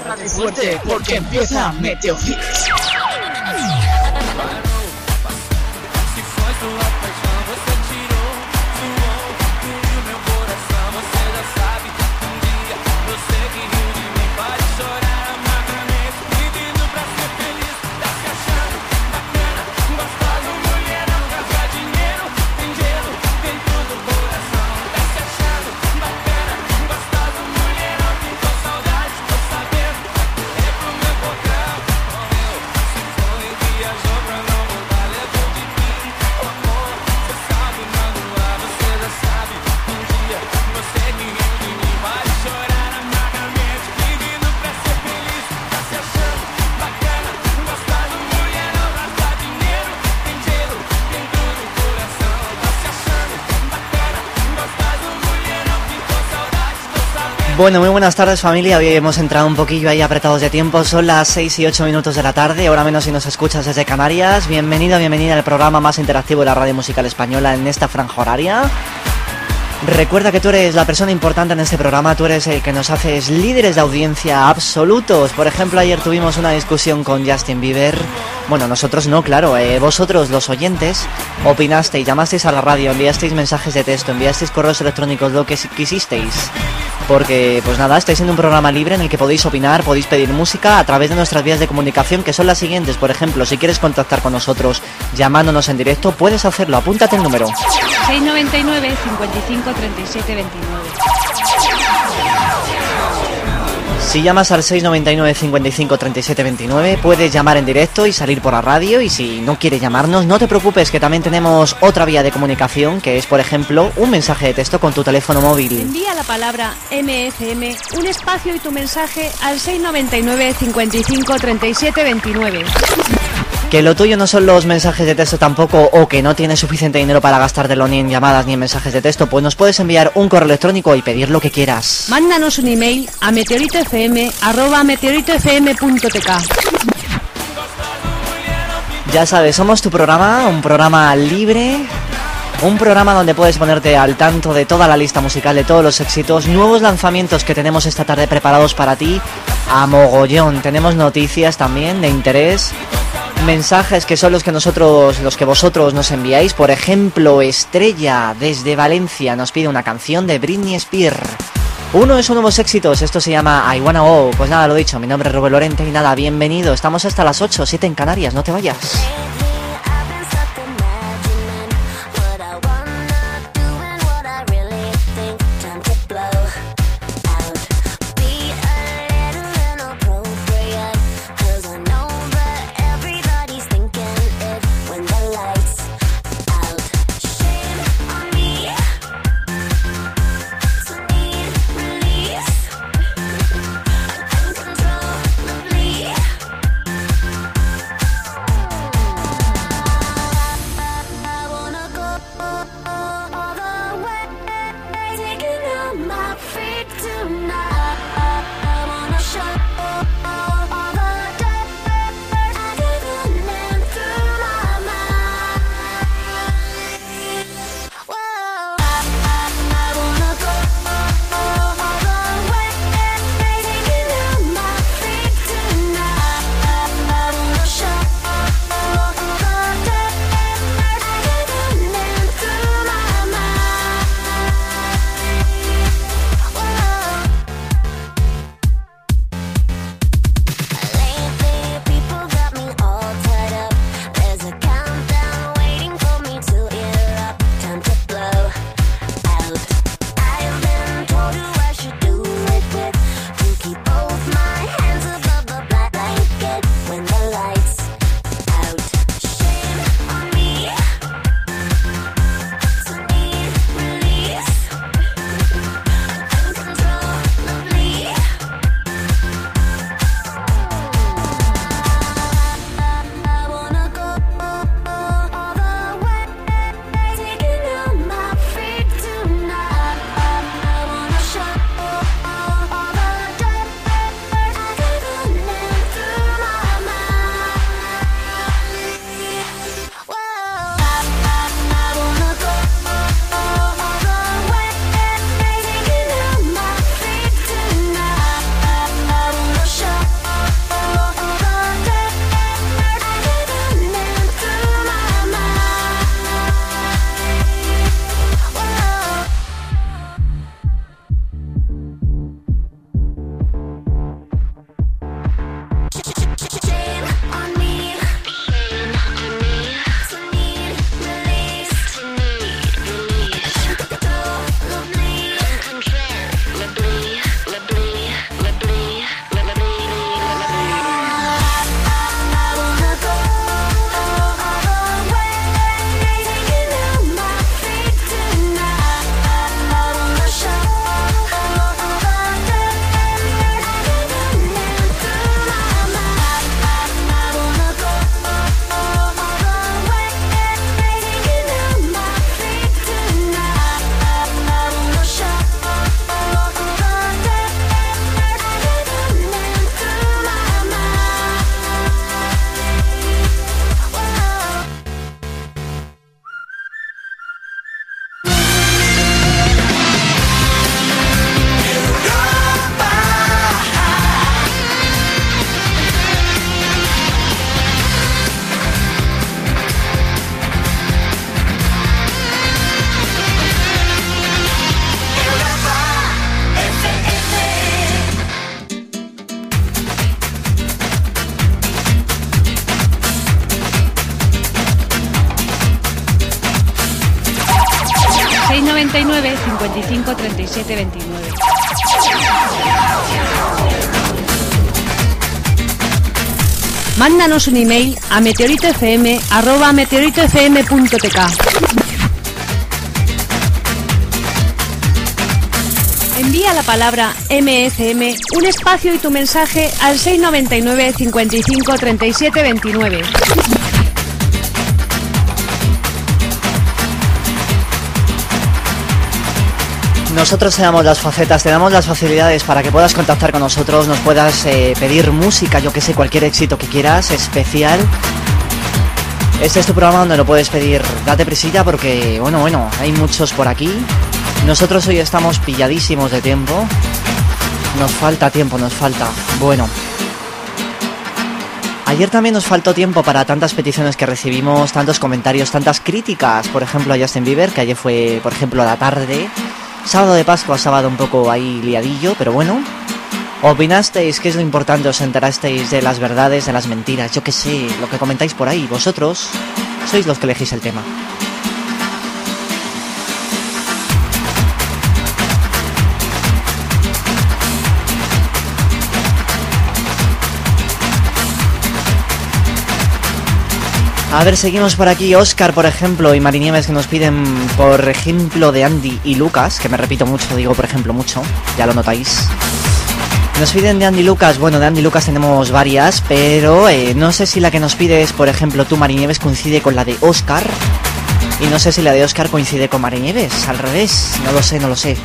Agárrate fuerte porque empieza Meteo Hits. Bueno, muy buenas tardes familia. Hoy hemos entrado un poquillo ahí apretados de tiempo. Son las 6 y 8 minutos de la tarde, ahora menos si nos escuchas desde Canarias. Bienvenido, bienvenida al programa más interactivo de la radio musical española en esta franja horaria. Recuerda que tú eres la persona importante en este programa, tú eres el que nos haces líderes de audiencia absolutos. Por ejemplo, ayer tuvimos una discusión con Justin Bieber. Bueno, nosotros no, claro, eh, vosotros los oyentes opinasteis, llamasteis a la radio, enviasteis mensajes de texto, enviasteis correos electrónicos, lo que quisisteis porque pues nada, estáis en un programa libre en el que podéis opinar, podéis pedir música a través de nuestras vías de comunicación que son las siguientes. Por ejemplo, si quieres contactar con nosotros llamándonos en directo, puedes hacerlo. Apúntate el número. 699 55 37 29. Si llamas al 699 55 37 29, puedes llamar en directo y salir por la radio. Y si no quieres llamarnos, no te preocupes, que también tenemos otra vía de comunicación, que es, por ejemplo, un mensaje de texto con tu teléfono móvil. Envía la palabra MFM, un espacio y tu mensaje al 699 55 37 29. Que lo tuyo no son los mensajes de texto tampoco o que no tienes suficiente dinero para gastártelo ni en llamadas ni en mensajes de texto, pues nos puedes enviar un correo electrónico y pedir lo que quieras. Mándanos un email a meteoritofm@meteoritofm.tk. Ya sabes, somos tu programa, un programa libre, un programa donde puedes ponerte al tanto de toda la lista musical, de todos los éxitos, nuevos lanzamientos que tenemos esta tarde preparados para ti a mogollón. Tenemos noticias también de interés mensajes que son los que nosotros, los que vosotros nos enviáis. Por ejemplo, Estrella desde Valencia nos pide una canción de Britney Spears. Uno de sus nuevos éxitos, esto se llama I Wanna Go. Pues nada, lo dicho, mi nombre es Rubén Lorente y nada, bienvenido. Estamos hasta las 8, 7 en Canarias, no te vayas. 55 37 29. Mándanos un email a meteoritofm.meteoritofm.tk Envía la palabra MFM, un espacio y tu mensaje al 699 55 37 29. Nosotros te damos las facetas, te damos las facilidades para que puedas contactar con nosotros, nos puedas eh, pedir música, yo que sé, cualquier éxito que quieras, especial. Este es tu programa donde lo puedes pedir. Date prisilla porque, bueno, bueno, hay muchos por aquí. Nosotros hoy estamos pilladísimos de tiempo. Nos falta tiempo, nos falta. Bueno. Ayer también nos faltó tiempo para tantas peticiones que recibimos, tantos comentarios, tantas críticas. Por ejemplo, a Justin Bieber, que ayer fue, por ejemplo, a la tarde. Sábado de Pascua, sábado un poco ahí liadillo, pero bueno. ¿Opinasteis? ¿Qué es lo importante? ¿Os enterasteis de las verdades, de las mentiras? Yo qué sé, lo que comentáis por ahí. Vosotros sois los que elegís el tema. A ver, seguimos por aquí. Oscar, por ejemplo, y Marinieves que nos piden, por ejemplo, de Andy y Lucas, que me repito mucho, digo por ejemplo mucho, ya lo notáis. Nos piden de Andy Lucas, bueno, de Andy Lucas tenemos varias, pero eh, no sé si la que nos pides, por ejemplo, tú, Marinieves, coincide con la de Oscar. Y no sé si la de Oscar coincide con Marinieves, al revés, no lo sé, no lo sé.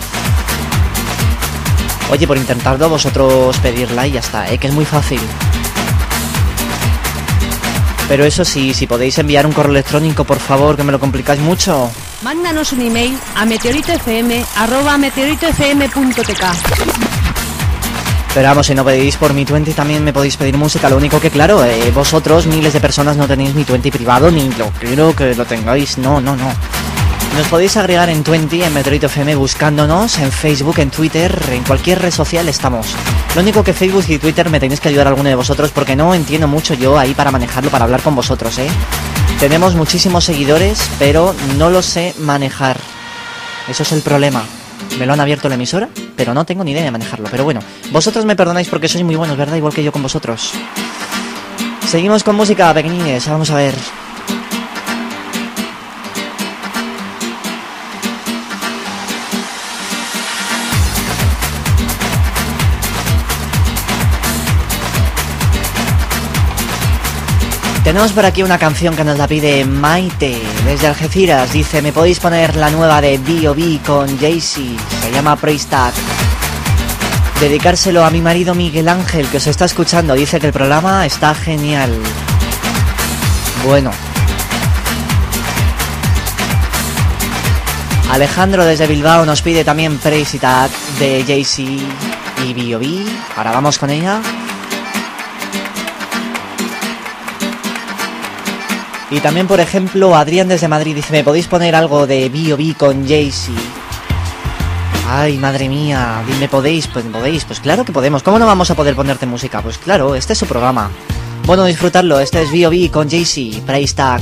Oye, por intentarlo vosotros pedirla y ya está, ¿eh? que es muy fácil. Pero eso sí, si podéis enviar un correo electrónico, por favor, que me lo complicáis mucho. Mándanos un email a meteoritofm.meteoritofm.tk Pero vamos, si no pedís por mi 20 también me podéis pedir música. Lo único que, claro, eh, vosotros, miles de personas, no tenéis mi 20 privado ni lo quiero que lo tengáis. No, no, no. Nos podéis agregar en 20 en Meteorito FM buscándonos en Facebook, en Twitter, en cualquier red social estamos. Lo único que Facebook y Twitter me tenéis que ayudar a alguno de vosotros porque no entiendo mucho yo ahí para manejarlo, para hablar con vosotros, ¿eh? Tenemos muchísimos seguidores, pero no lo sé manejar. Eso es el problema. Me lo han abierto la emisora, pero no tengo ni idea de manejarlo. Pero bueno, vosotros me perdonáis porque sois muy buenos, ¿verdad? Igual que yo con vosotros. Seguimos con música, pequeñines. Vamos a ver. Tenemos por aquí una canción que nos la pide Maite desde Algeciras. Dice, ¿me podéis poner la nueva de B.O.B. con Jay-Z? Se llama Praise. Dedicárselo a mi marido Miguel Ángel que os está escuchando. Dice que el programa está genial. Bueno. Alejandro desde Bilbao nos pide también Praise de Jay-Z y B.O.B. Ahora vamos con ella. Y también, por ejemplo, Adrián desde Madrid dice, ¿me podéis poner algo de B.O.B. con Jay-Z? Ay, madre mía, dime, ¿podéis? Pues podéis, pues claro que podemos. ¿Cómo no vamos a poder ponerte música? Pues claro, este es su programa. Bueno, disfrutarlo, este es B.O.B. con Jay-Z, Price Tag.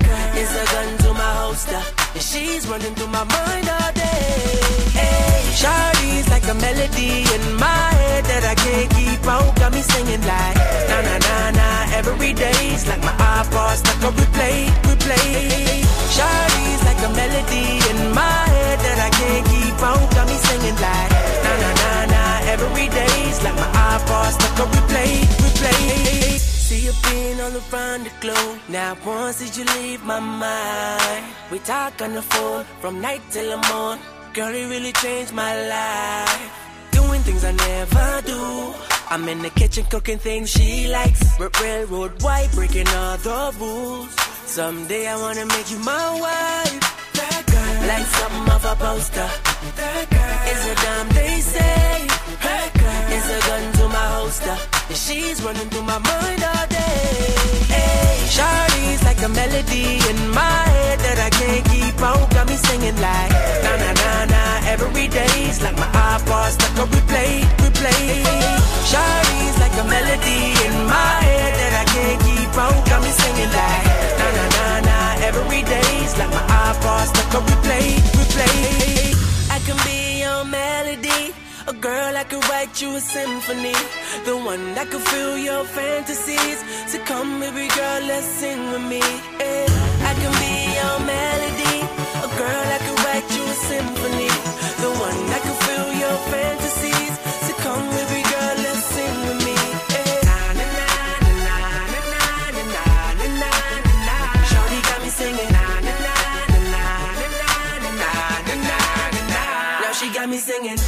is a gun to my holster. And she's running through my mind all day. Hey, Shawty's like a melody in my head that I can't keep out. Got me singing like na na na na. Every day's like my iPod stuck on replay, replay. Shawty's like a melody in my head that I can't keep out. Got me singing like na na na na. Every day's like my iPod stuck on replay, replay. See you being all around the globe. Now once did you leave my mind? We talk on the phone from night till the morn. Girl, it really changed my life. Doing things I never do. I'm in the kitchen cooking things she likes. Railroad white, breaking all the rules. Someday I wanna make you my wife. That girl, like something off a poster. That girl is a damn they say. That girl is a gun to my holster. And she's running through my mind all day. Hey, Shawty's like a melody in my head that I can't keep out. Got me singing like na na na na. Every day's like my iPod stuck on replay, replay. Shawty's like a melody in my head that I can't keep out. Got me singing like na na na na. Every day's like my iPod stuck on replay, replay. I can be your melody. A girl I could write you a symphony. The one that could fill your fantasies. So come, baby girl, let's sing with me. Yeah. I can be your melody. A girl I could write you a symphony. The one that could fill your fantasies. So come, baby girl, let's sing with me. Yeah. Na, na, na, na na na na na na na na. Shawty got me singing. Na na na na na na na na na na na. Now she got me singing.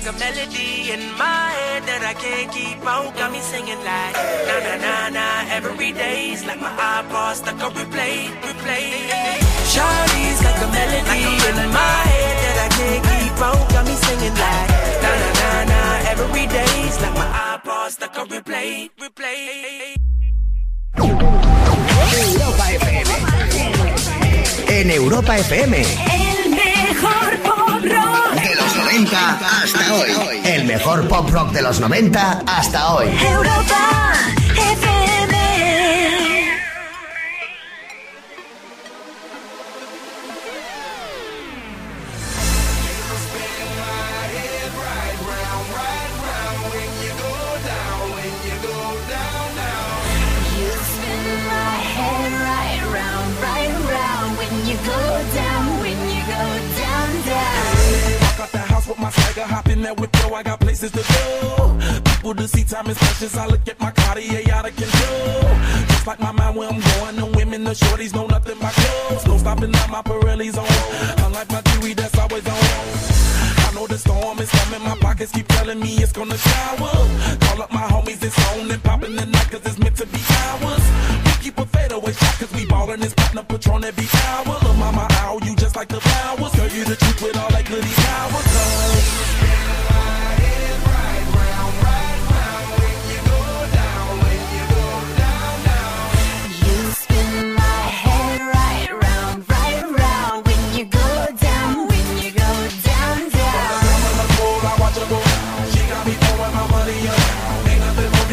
Shawty's like a melody in my head that I can't keep out. Got me singing like na na na na. Every day's like my iPod stuck on replay, replay. Shawty's like a melody in my head that I can't keep out. Got me singing like na na na na. Every day's like my iPod stuck on replay, replay. Europa FM. En Europa FM. El mejor pop rock. De los 90 hasta hoy. El mejor pop rock de los 90 hasta hoy. Europa FM. My hop in that whip, yo, I got places to go. People to see time is precious. I look at my Cartier out of control. Just like my mind where I'm going, the women, the shorties know nothing but clothes. No stopping at my Pirelli's on. Unlike my jewelry, that's always on. I know the storm is coming, my pockets keep telling me it's gonna shower. Call up my homies, it's on and popping the night, cause it's meant to be ours. We keep a fadeaway shot, cause we ballin' this platinum patron every hour. Look, mama, ow, you just like the flowers. Girl, you the truth with all that goody power. Cause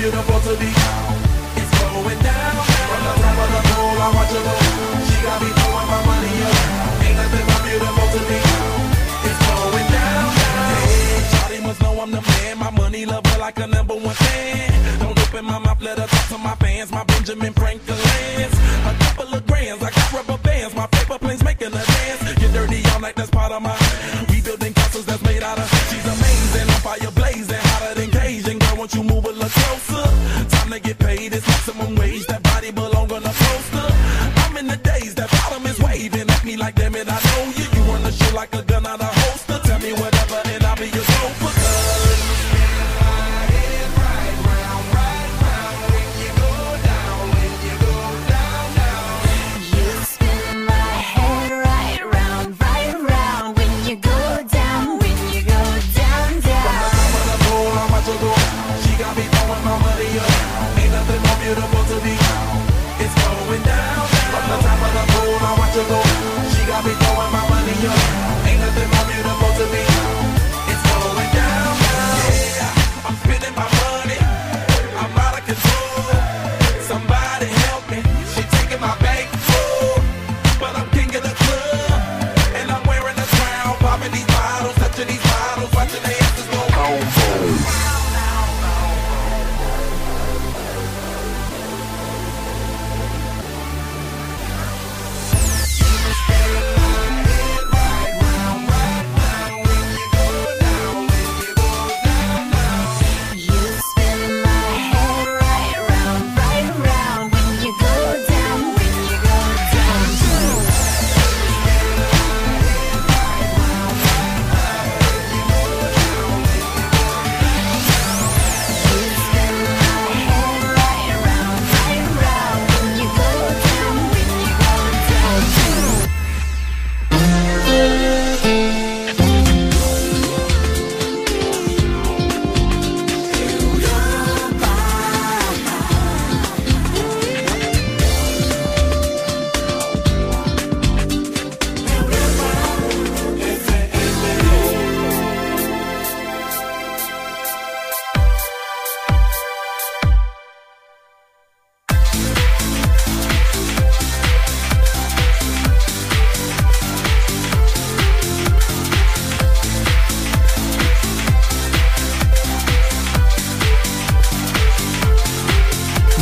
beautiful to be. It's going down. From the top of the pool, I watch her go. She got me throwing my money up. Ain't nothing more beautiful to be. It's going down. Hey, Charlie must know I'm the man. My money lover like a number one fan. Don't open my mouth, let her talk to my fans. My Benjamin Franklin's.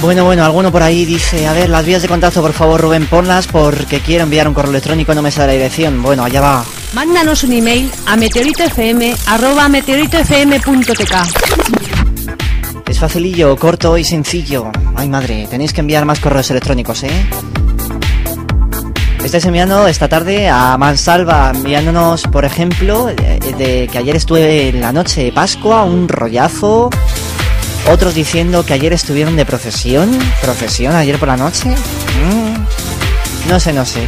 Bueno, bueno, alguno por ahí dice, a ver, las vías de contacto, por favor, Rubén, ponlas porque quiero enviar un correo electrónico, no me sale la dirección. Bueno, allá va. Mándanos un email a meteoritofm arroba meteoritofm.tk. Es facilillo, corto y sencillo. Ay, madre, tenéis que enviar más correos electrónicos, ¿eh? Estáis enviando esta tarde a Mansalva, enviándonos, por ejemplo, de, de que ayer estuve en la noche de Pascua, un rollazo. Otros diciendo que ayer estuvieron de procesión. ¿Procesión ayer por la noche? Mm, No sé, no sé.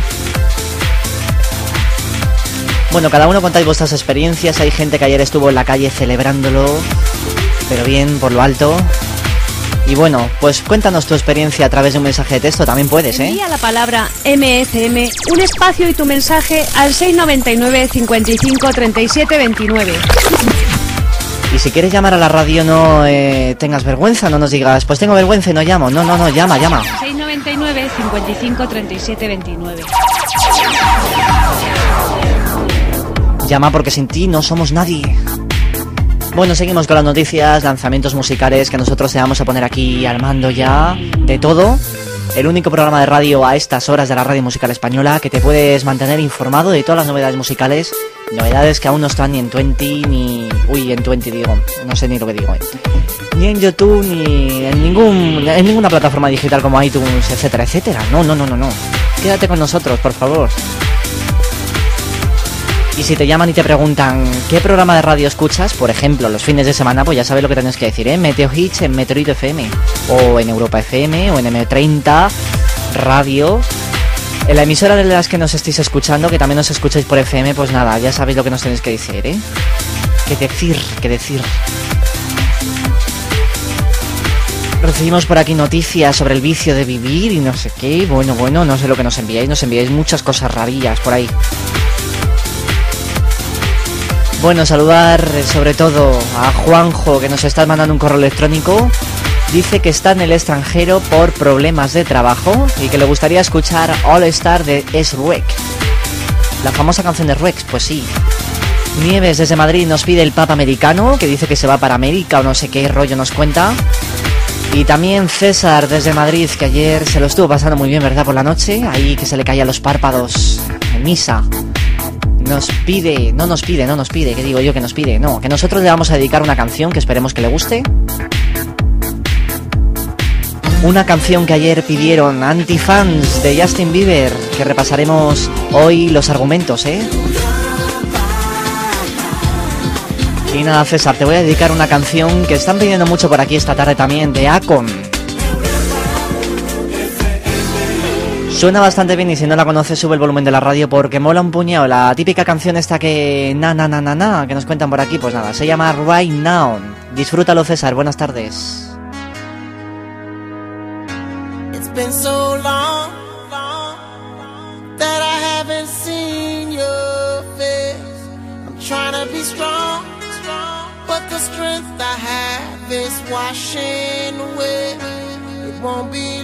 Bueno, cada uno contáis vuestras experiencias. Hay gente que ayer estuvo en la calle celebrándolo, pero bien, por lo alto. Y bueno, pues cuéntanos tu experiencia a través de un mensaje de texto, también puedes, ¿eh? Envía la palabra MSM, un espacio y tu mensaje al 699 55 37 29. Y si quieres llamar a la radio no eh, tengas vergüenza, no nos digas, pues tengo vergüenza y no llamo. No, no, no, llama, llama. 699 55 37 29. Llama porque sin ti no somos nadie. Bueno, seguimos con las noticias, lanzamientos musicales que nosotros te vamos a poner aquí al mando ya de todo. El único programa de radio a estas horas de la radio musical española que te puedes mantener informado de todas las novedades musicales Novedades que aún no están ni en 20 ni... Uy, en 20 digo, no sé ni lo que digo. eh. Ni en YouTube ni en ningún en ninguna plataforma digital como iTunes, etcétera, etcétera. No, no, no, no, no. Quédate con nosotros, por favor. Y si te llaman y te preguntan qué programa de radio escuchas, por ejemplo, los fines de semana, pues ya sabes lo que tienes que decir, ¿eh? Meteo Hits en Meteorito FM, o en Europa FM, o en M30 Radio. En la emisora de las que nos estéis escuchando, que también nos escucháis por FM, pues nada, ya sabéis lo que nos tenéis que decir, ¿eh? Que decir, que decir. Recibimos por aquí noticias sobre el vicio de vivir y no sé qué. Bueno, bueno, no sé lo que nos enviáis, nos enviáis muchas cosas rarillas por ahí. Bueno, saludar eh, sobre todo a Juanjo que nos está mandando un correo electrónico. Dice que está en el extranjero por problemas de trabajo y que le gustaría escuchar All Star de S-Rec. La famosa canción de Rex, pues sí. Nieves desde Madrid nos pide el Papa americano, que dice que se va para América o no sé qué rollo nos cuenta. Y también César desde Madrid, que ayer se lo estuvo pasando muy bien, ¿verdad? Por la noche, ahí que se le caían los párpados en misa. Nos pide, no nos pide, no nos pide, ¿qué digo yo que nos pide? No, que nosotros le vamos a dedicar una canción que esperemos que le guste. Una canción que ayer pidieron antifans de Justin Bieber, que repasaremos hoy los argumentos, ¿eh? Y nada, César, te voy a dedicar una canción que están pidiendo mucho por aquí esta tarde también, de Akon. Suena bastante bien y si no la conoces sube el volumen de la radio porque mola un puñado. La típica canción esta que na na na na na que nos cuentan por aquí, pues nada, se llama Right Now. Disfrútalo César, buenas tardes. It's been so long, long that I haven't seen your face. I'm trying to be strong, strong, but the strength I have is washing away. It won't be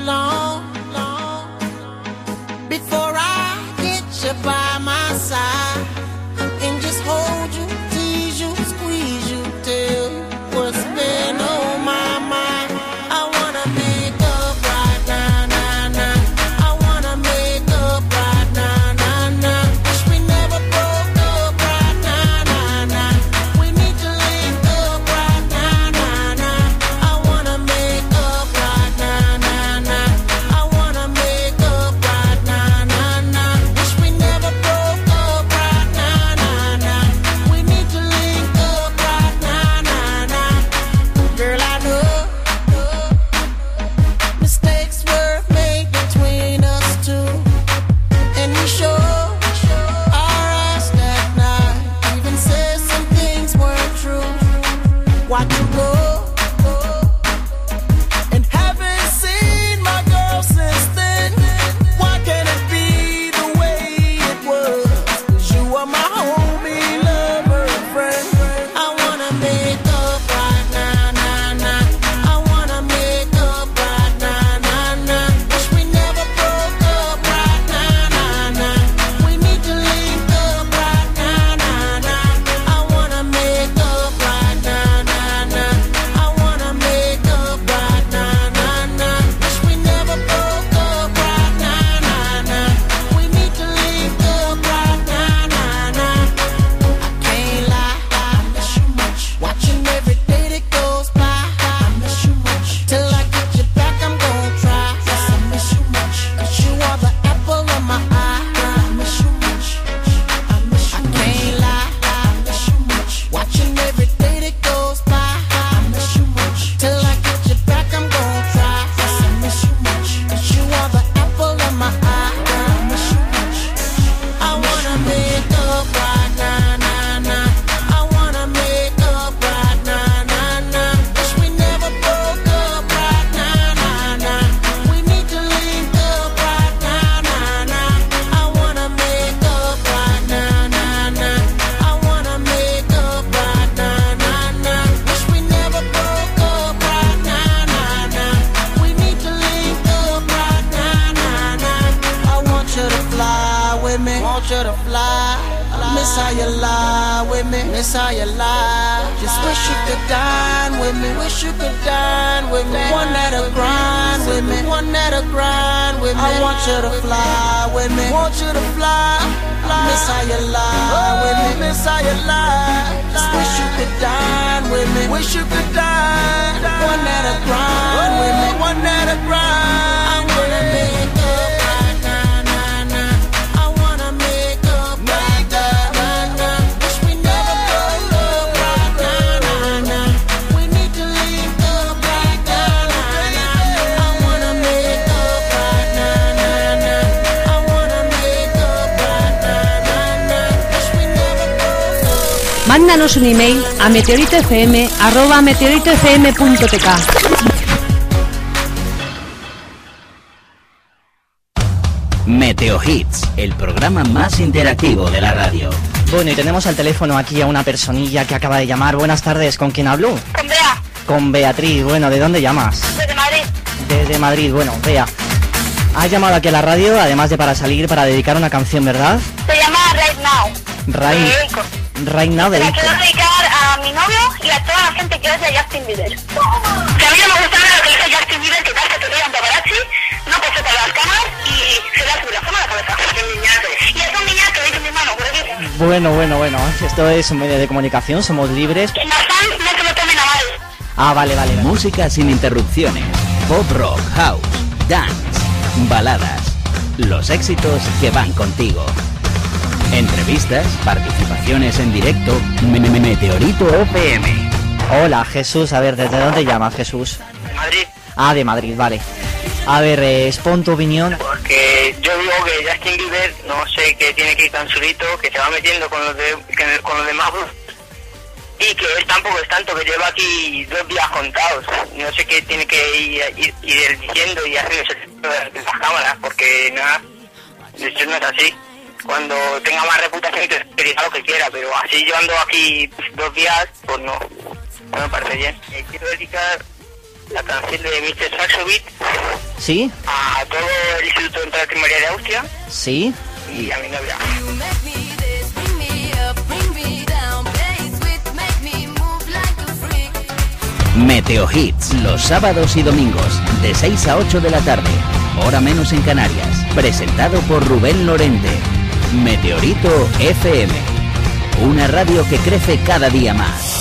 email a meteoritofm arroba meteoritofm.tk. Meteo Hits, el programa más interactivo de la radio. Bueno, y tenemos al teléfono aquí a una personilla que acaba de llamar. Buenas tardes, ¿con quién hablo? Con Bea, Con Beatriz. Bueno, ¿de dónde llamas? desde Madrid. Desde Madrid. Bueno, Bea. Has llamado aquí a la radio, además de para salir, para dedicar una canción, ¿verdad? Se llama Right Now. Right, right now de Ico. Mi novio y a toda la gente que oye a Justin Bieber. Que a mí no me gusta nada lo que dice Justin Bieber, que tal que te vean paparazzi, no pase por las cámaras y se le hace la fama a la cabeza. Y es un niñato, dice mi hermano, por. Bueno, bueno, bueno. Esto es un medio de comunicación, somos libres. Los fans no se lo tomen a mal. Ah, vale, vale. vale. Música sin interrupciones. Pop rock, house, dance, baladas. Los éxitos que van contigo. Entrevistas, participaciones en directo. Me- me- me- Meteorito FM. Hola, Jesús. A ver, ¿desde dónde llamas, Jesús? Madrid, Ah, de Madrid, vale. A ver, eh, expon tu opinión. porque yo digo que Justin Bieber no sé qué tiene que ir tan solito, que se va metiendo con los, de, que- con los demás y que él tampoco es tanto, que lleva aquí dos días contados. No sé qué tiene que ir, ir, ir diciendo y de las cámaras, porque nada, eso no es así. Cuando tenga más reputación que que diga lo que quiera, pero así yo ando aquí dos días, pues no, no me parece bien. Eh, quiero dedicar la canción de Mr. Saxo Beat ¿Sí? a todo el Instituto de Primaria de Austria ¿Sí? y a mi novia. Meteo Hits, los sábados y domingos, de 6 a 8 de la tarde, hora menos en Canarias. Presentado por Rubén Lorente. Meteorito FM. Una radio que crece cada día más.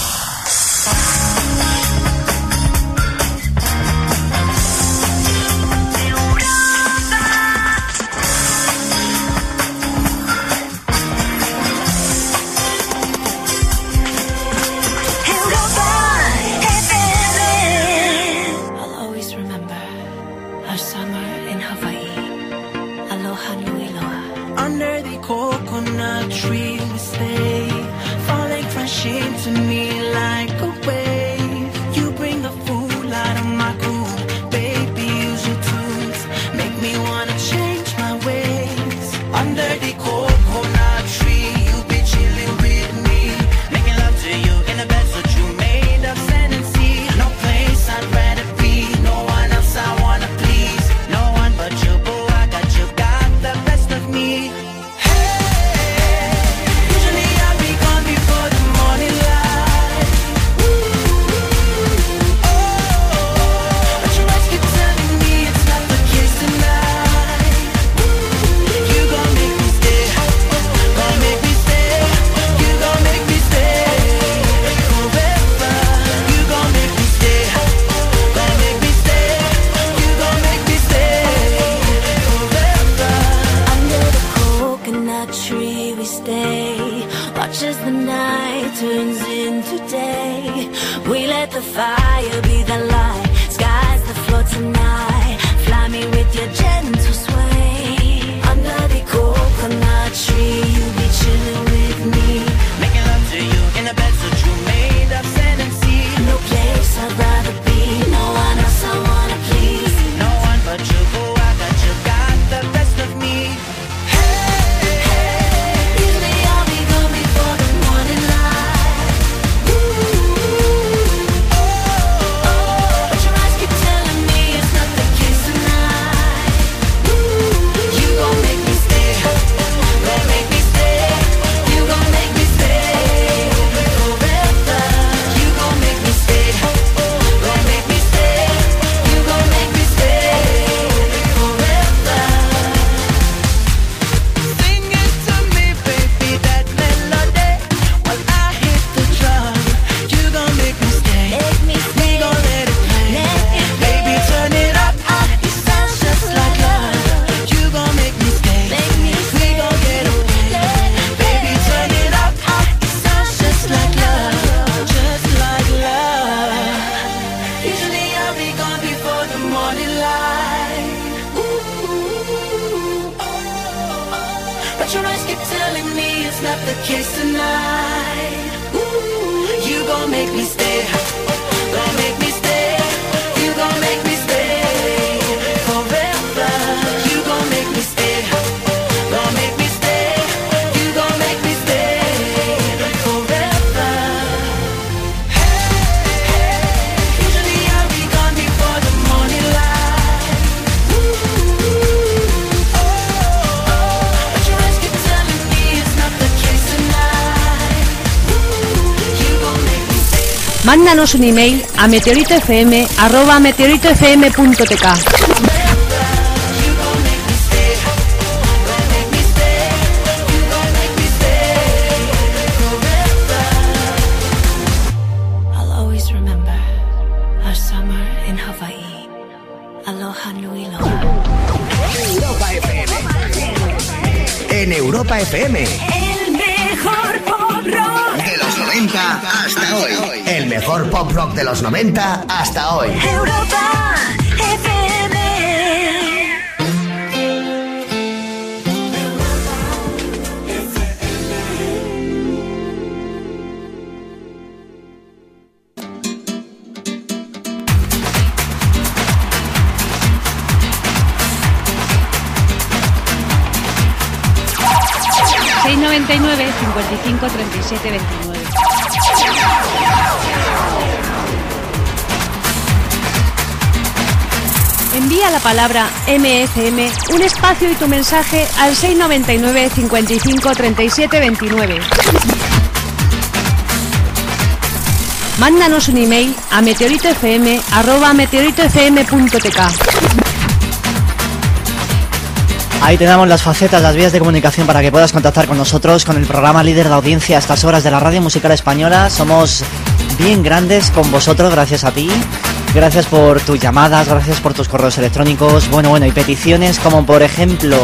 Un email a meteoritofm arroba meteoritofm.tk I'll always remember los 90 hasta hoy. Europa FM. ...699-55-37-29... palabra MSM, un espacio y tu mensaje al 699 55 37 29. Mándanos un email a meteoritofm arroba meteoritofm.tk. Ahí te damos las facetas, las vías de comunicación para que puedas contactar con nosotros, con el programa líder de audiencia a estas horas de la radio musical española. Somos bien grandes con vosotros, gracias a ti. Gracias por tus llamadas, gracias por tus correos electrónicos. Bueno, bueno, y peticiones como por ejemplo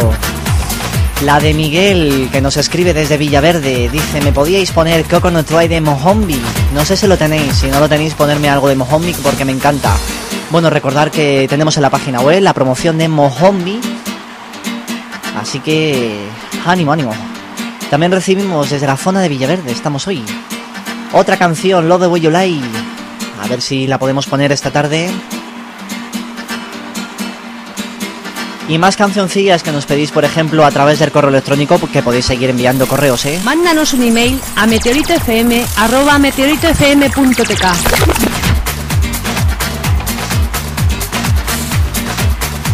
la de Miguel, que nos escribe desde Villaverde. Dice, ¿me podíais poner Coconut Ride de Mohombi? No sé si lo tenéis, si no lo tenéis, ponerme algo de Mohombi porque me encanta. Bueno, recordar que tenemos en la página web la promoción de Mohombi. Así que, ánimo, ánimo. También recibimos desde la zona de Villaverde, estamos hoy. Otra canción, Love the Way You Lie. A ver si la podemos poner esta tarde. Y más cancioncillas que nos pedís, por ejemplo, a través del correo electrónico, que podéis seguir enviando correos, ¿eh? Mándanos un email a meteoritofm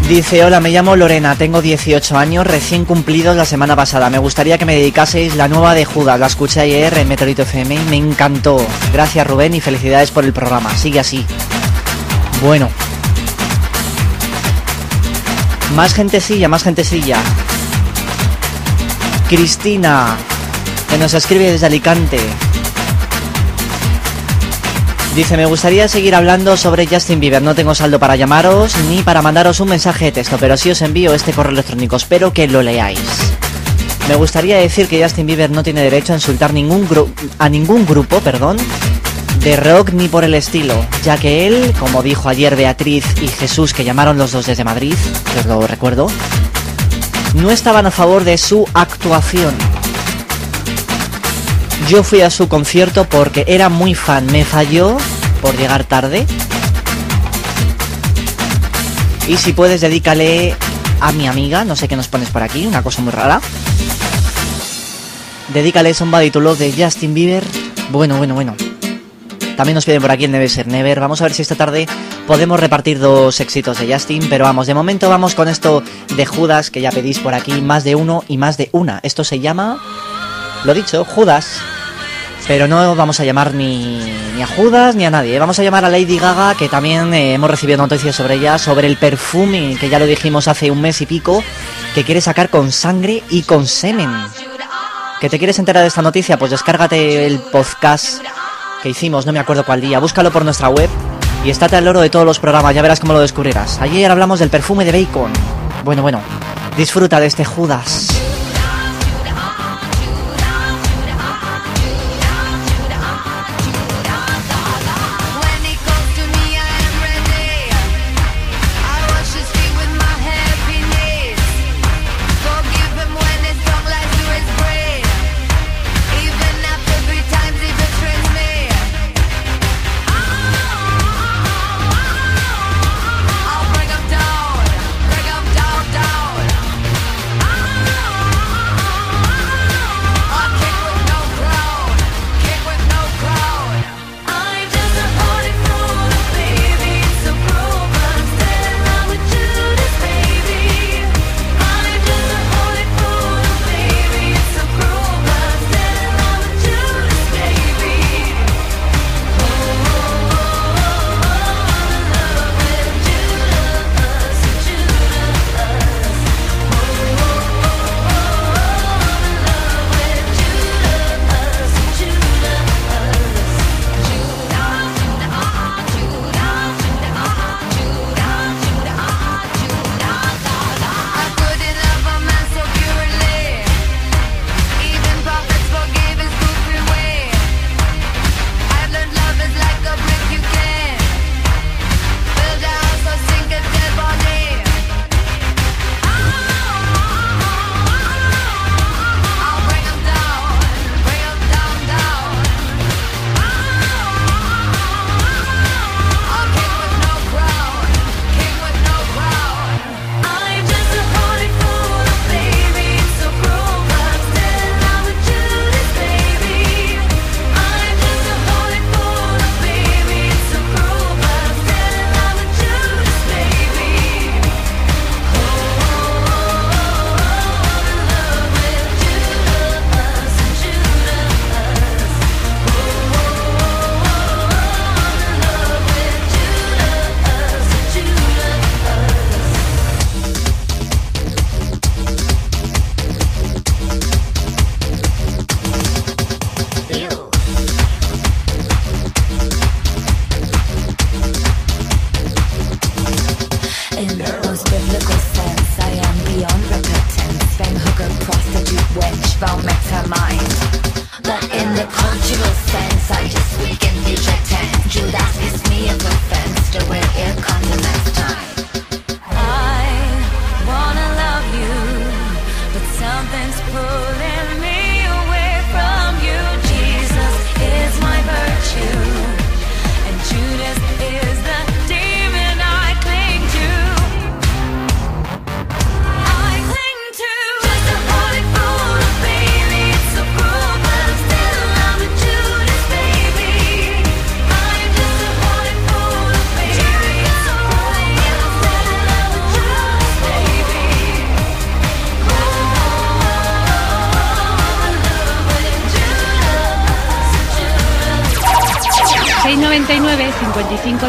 Dice, hola, me llamo Lorena, tengo 18 años, recién cumplidos la semana pasada. Me gustaría que me dedicaseis la nueva de Judas. La escuché ayer en Meteorito FM y me encantó. Gracias Rubén y felicidades por el programa. Sigue así. Bueno. Más gentecilla, más gentecilla. Cristina, que nos escribe desde Alicante. Dice, me gustaría seguir hablando sobre Justin Bieber. No tengo saldo para llamaros ni para mandaros un mensaje de texto, pero sí os envío este correo electrónico. Espero que lo leáis. Me gustaría decir que Justin Bieber no tiene derecho a insultar ningún gru- a ningún grupo, perdón, de rock ni por el estilo, ya que él, como dijo ayer Beatriz y Jesús, que llamaron los dos desde Madrid, que os lo recuerdo, no estaban a favor de su actuación. Yo fui a su concierto porque era muy fan, me falló por llegar tarde. Y si puedes, dedícale a mi amiga, no sé qué nos pones por aquí, una cosa muy rara. Dedícale Somebody to Love de Justin Bieber. Bueno, bueno, bueno. También nos piden por aquí el Never Ser Never. Vamos a ver si esta tarde podemos repartir dos éxitos de Justin. Pero vamos, de momento vamos con esto de Judas que ya pedís por aquí. Más de uno y más de una. Esto se llama, lo dicho, Judas. Pero no vamos a llamar ni, ni a Judas ni a nadie. Vamos a llamar a Lady Gaga, que también eh, hemos recibido noticias sobre ella, sobre el perfume, que ya lo dijimos hace un mes y pico, que quiere sacar con sangre y con semen. ¿Que te quieres enterar de esta noticia? Pues descárgate el podcast que hicimos, no me acuerdo cuál día. Búscalo por nuestra web y estate al loro de todos los programas, ya verás cómo lo descubrirás. Ayer hablamos del perfume de bacon. Bueno, bueno, disfruta de este Judas.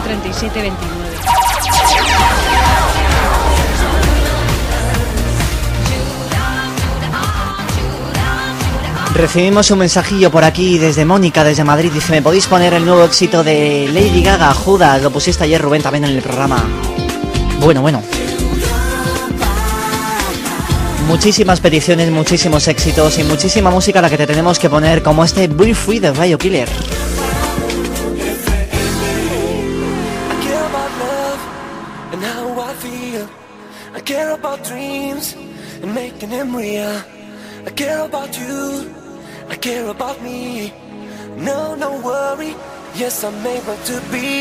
37 29. Recibimos un mensajillo por aquí desde Mónica, desde Madrid. Dice, ¿me podéis poner el nuevo éxito de Lady Gaga, Judas? Lo pusiste ayer, Rubén, también en el programa. Bueno, bueno. Muchísimas peticiones, muchísimos éxitos y muchísima música la que te tenemos que poner, como este Be Free de Rayo Killer. I'm able to be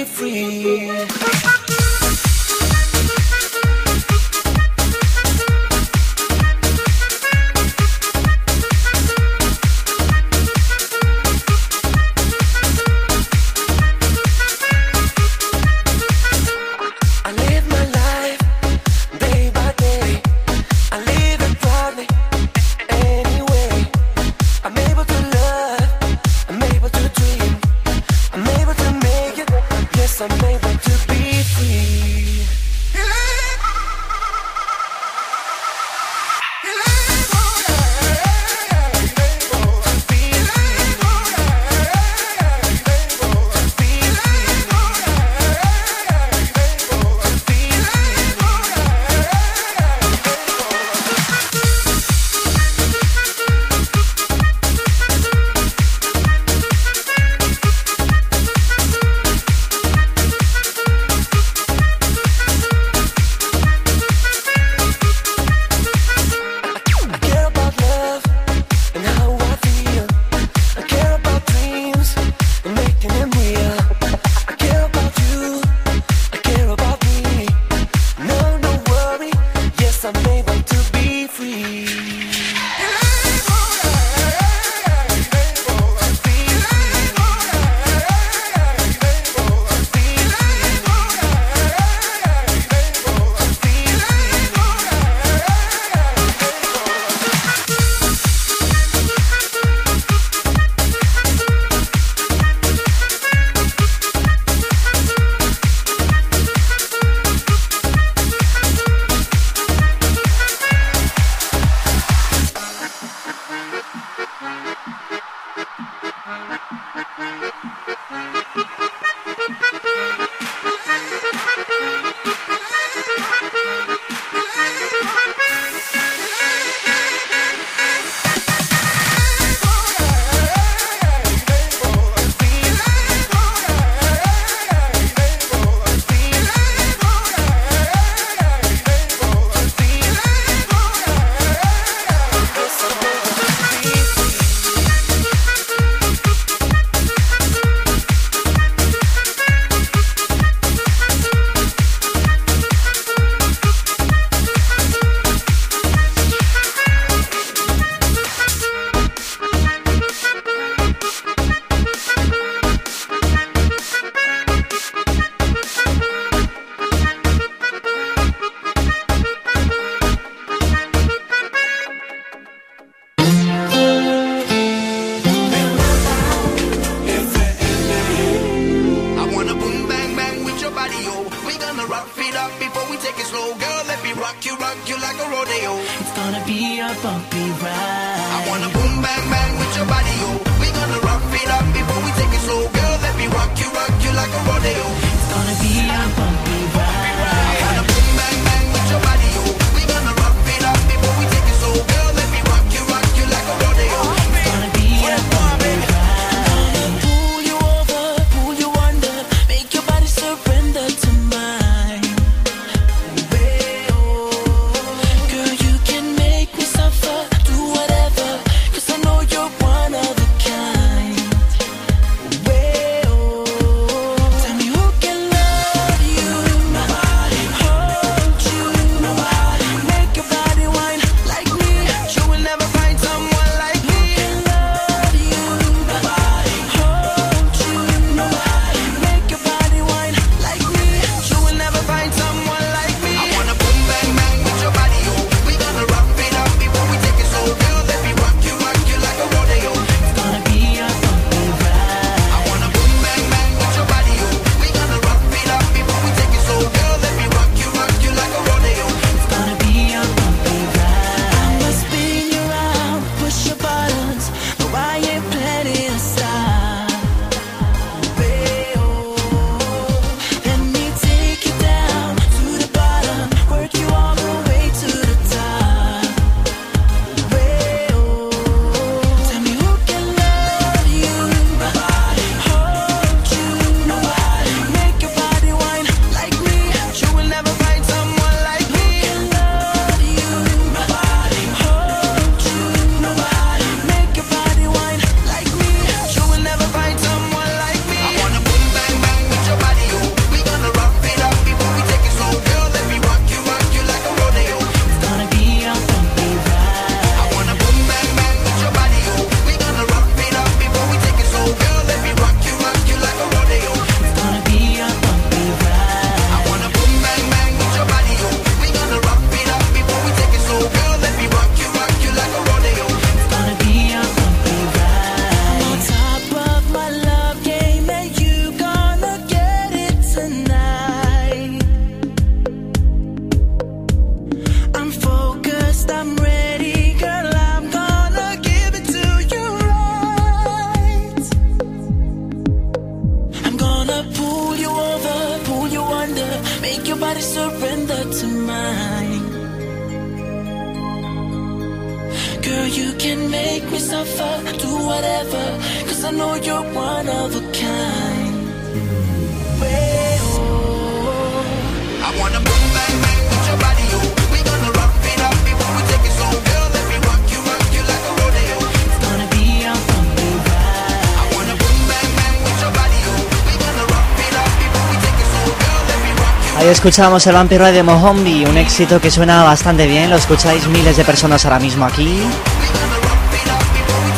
escuchábamos el vampiro de Mohombi, un éxito que suena bastante bien, lo escucháis miles de personas ahora mismo aquí.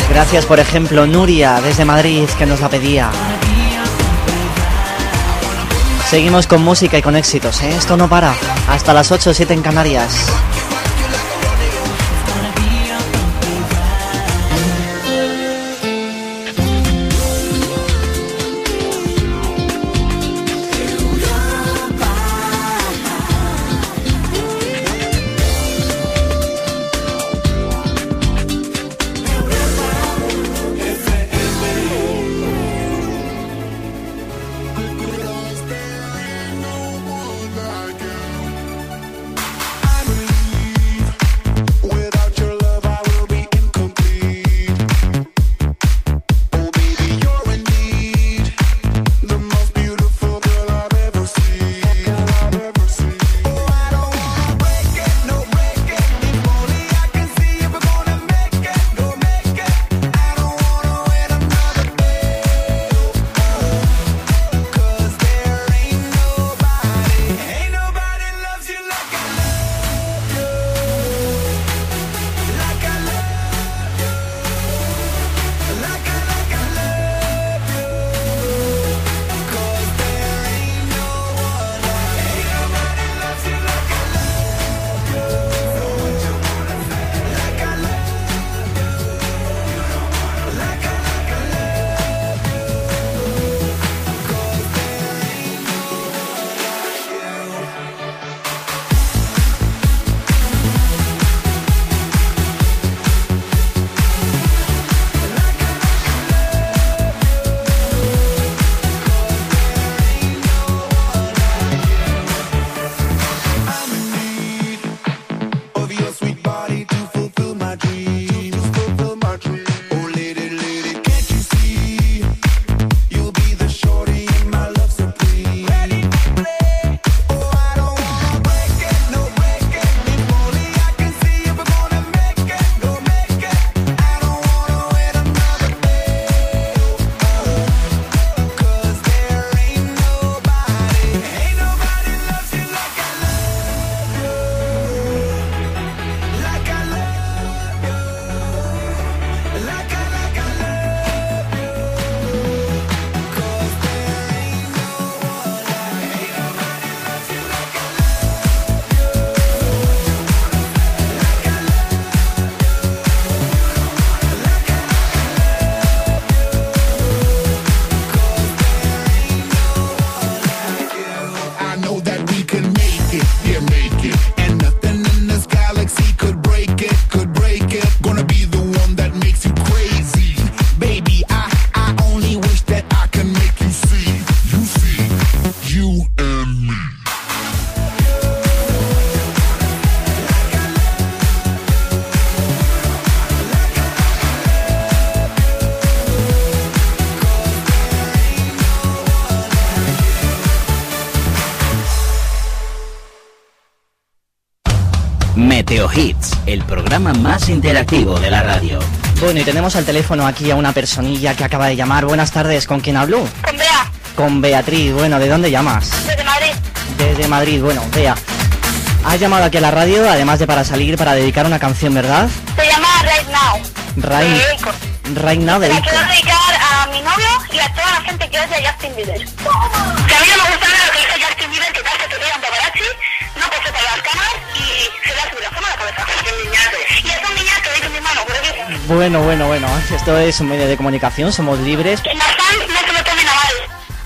Gracias, por ejemplo, Nuria desde Madrid que nos la pedía. Seguimos con música y con éxitos, ¿eh? esto no para. Hasta las 8 o 7 en Canarias. Hits, el programa más interactivo de la radio. Bueno, y tenemos al teléfono aquí a una personilla que acaba de llamar. Buenas tardes, ¿con quién habló? Con Bea. Con Beatriz, bueno, ¿de dónde llamas? Desde Madrid. Desde Madrid, bueno, Bea. Has llamado aquí a la radio, además de para salir, para dedicar una canción, ¿verdad? Se llama Right Now. Right, right Now de Rico. Bueno, bueno, bueno, esto es un medio de comunicación, somos libres.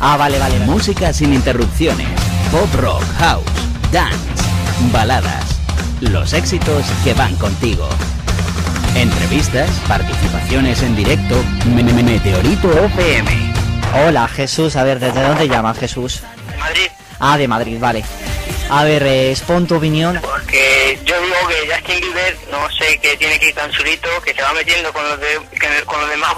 A. Ah, vale, vale. Música sin interrupciones, pop rock, house, dance, baladas, los éxitos que van contigo. Entrevistas, participaciones en directo, Meteorito FM. Hola Jesús, a ver, ¿desde dónde llamas Jesús? De Madrid. Ah, de Madrid, vale. A ver, eh, expon tu opinión que tiene que ir tan solito, que se va metiendo con los, de, con los demás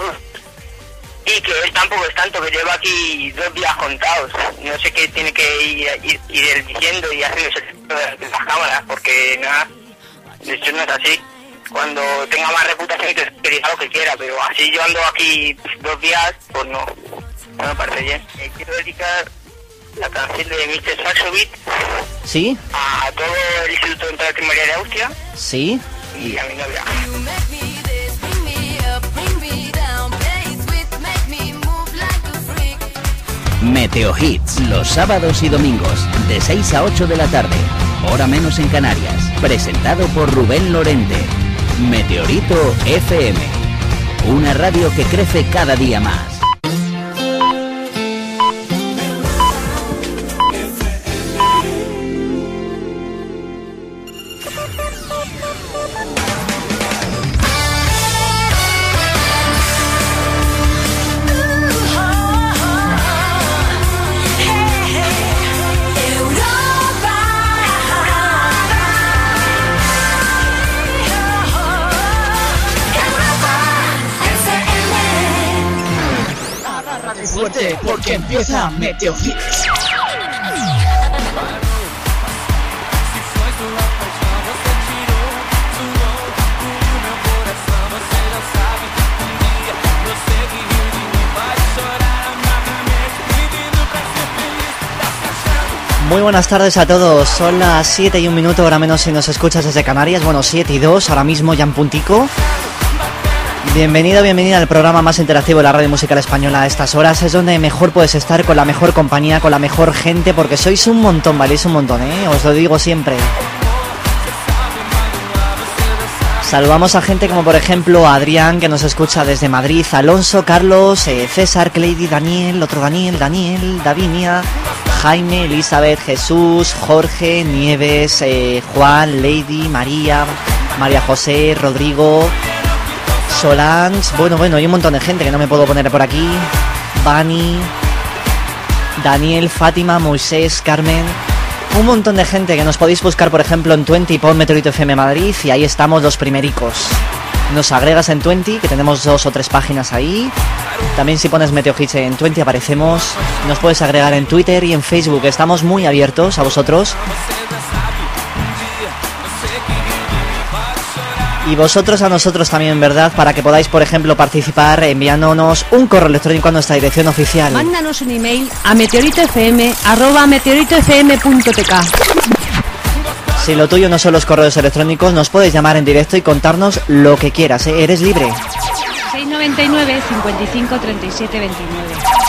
y que él tampoco es tanto, que lleva aquí dos días contados. No sé qué tiene que ir, ir, ir diciendo y haciendo de las cámaras, porque nada, de hecho no es así. Cuando tenga más reputación que diga lo que quiera, pero así yo ando aquí dos días, pues no, no me parece bien. Eh, quiero dedicar la canción de Mr. Saxo Beat ¿Sí? a todo el Instituto Central de Primaria de Austria ¿Sí? Y a mi novia. Meteo Hits, los sábados y domingos, de 6 a 8 de la tarde, hora menos en Canarias. Presentado por Rubén Lorente. Meteorito FM. Una radio que crece cada día más. Empieza Meteo Hits. Muy buenas tardes a todos, son las 7 y un minuto, ahora menos si nos escuchas desde Canarias, bueno 7 y 2, ahora mismo ya en puntico. Bienvenido, bienvenida al programa más interactivo de la radio musical española a estas horas, es donde mejor puedes estar con la mejor compañía, con la mejor gente, porque sois un montón, valéis un montón, ¿eh? os lo digo siempre. Saludamos a gente como por ejemplo Adrián que nos escucha desde Madrid, Alonso, Carlos, eh, César, Cleidy, Daniel, otro Daniel, Daniel, Davinia, Jaime, Elizabeth, Jesús, Jorge, Nieves, eh, Juan, Lady, María, María José, Rodrigo, Solans, bueno, bueno, hay un montón de gente que no me puedo poner por aquí, Bani, Daniel, Fátima, Moisés, Carmen, un montón de gente que nos podéis buscar, por ejemplo, en 20 y pon Meteorito FM Madrid y ahí estamos los primericos. Nos agregas en 20, que tenemos dos o tres páginas ahí. También si pones Meteo Hits en 20 aparecemos. Nos puedes agregar en Twitter y en Facebook. Estamos muy abiertos a vosotros. Y vosotros a nosotros también, ¿verdad? Para que podáis, por ejemplo, participar enviándonos un correo electrónico a nuestra dirección oficial. Mándanos un email a meteoritofm arroba meteoritofm.tk. Si lo tuyo no son los correos electrónicos, nos puedes llamar en directo y contarnos lo que quieras, ¿eh? Eres libre. 699 55 37 29.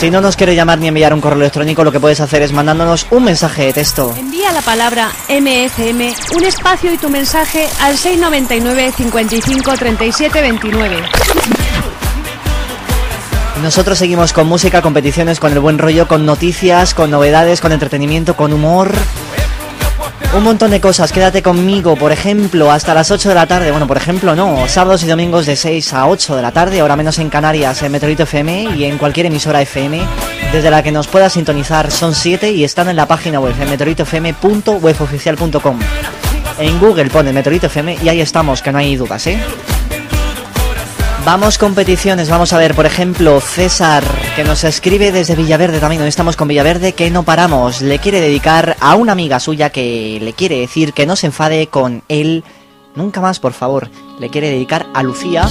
Si no nos quiere llamar ni enviar un correo electrónico, lo que puedes hacer es mandándonos un mensaje de texto. Envía la palabra MFM, un espacio y tu mensaje al 699 55 37 29. Nosotros seguimos con música, competiciones, con el buen rollo, con noticias, con novedades, con entretenimiento, con humor. Un montón de cosas, quédate conmigo, por ejemplo, hasta las 8 de la tarde. Bueno, por ejemplo, no, sábados y domingos de 6 a 8 de la tarde, ahora menos en Canarias, en Meteorito FM y en cualquier emisora FM, desde la que nos puedas sintonizar. Son 7 y están en la página web, en meteoritofm.weboficial.com. En Google pone Meteorito FM y ahí estamos, que no hay dudas, ¿eh? Vamos competiciones, vamos a ver, por ejemplo, César, que nos escribe desde Villaverde también, hoy estamos con Villaverde, que no paramos, le quiere dedicar a una amiga suya que le quiere decir que no se enfade con él, nunca más, por favor, le quiere dedicar a Lucía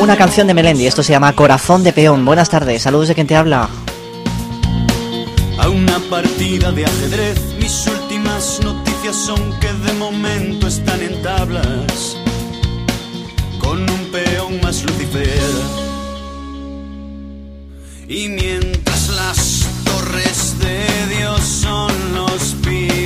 una canción de Melendi, esto se llama Corazón de Peón, buenas tardes, saludos de quien te habla. A una partida de ajedrez, mis últimas noticias son que de momento están en tablas. Con un peón más Lucifer. Y mientras las torres de Dios son los pilares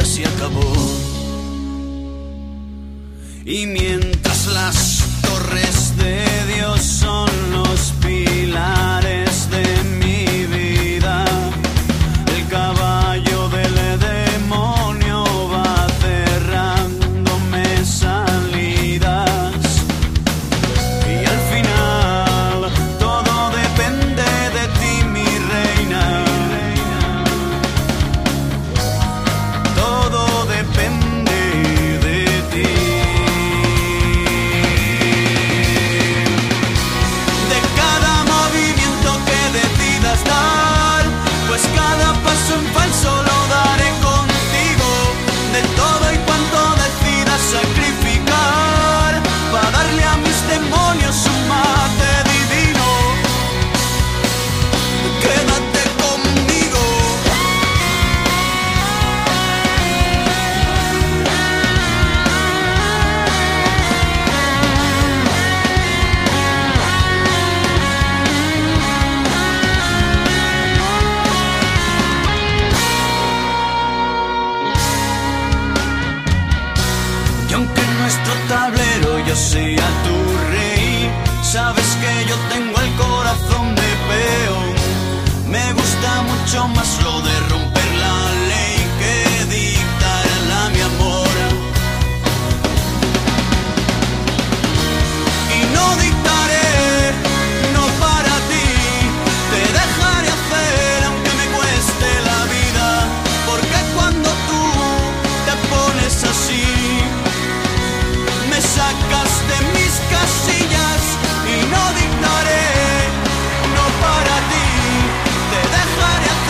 se acabó. Y mientras las torres de Dios son los pilares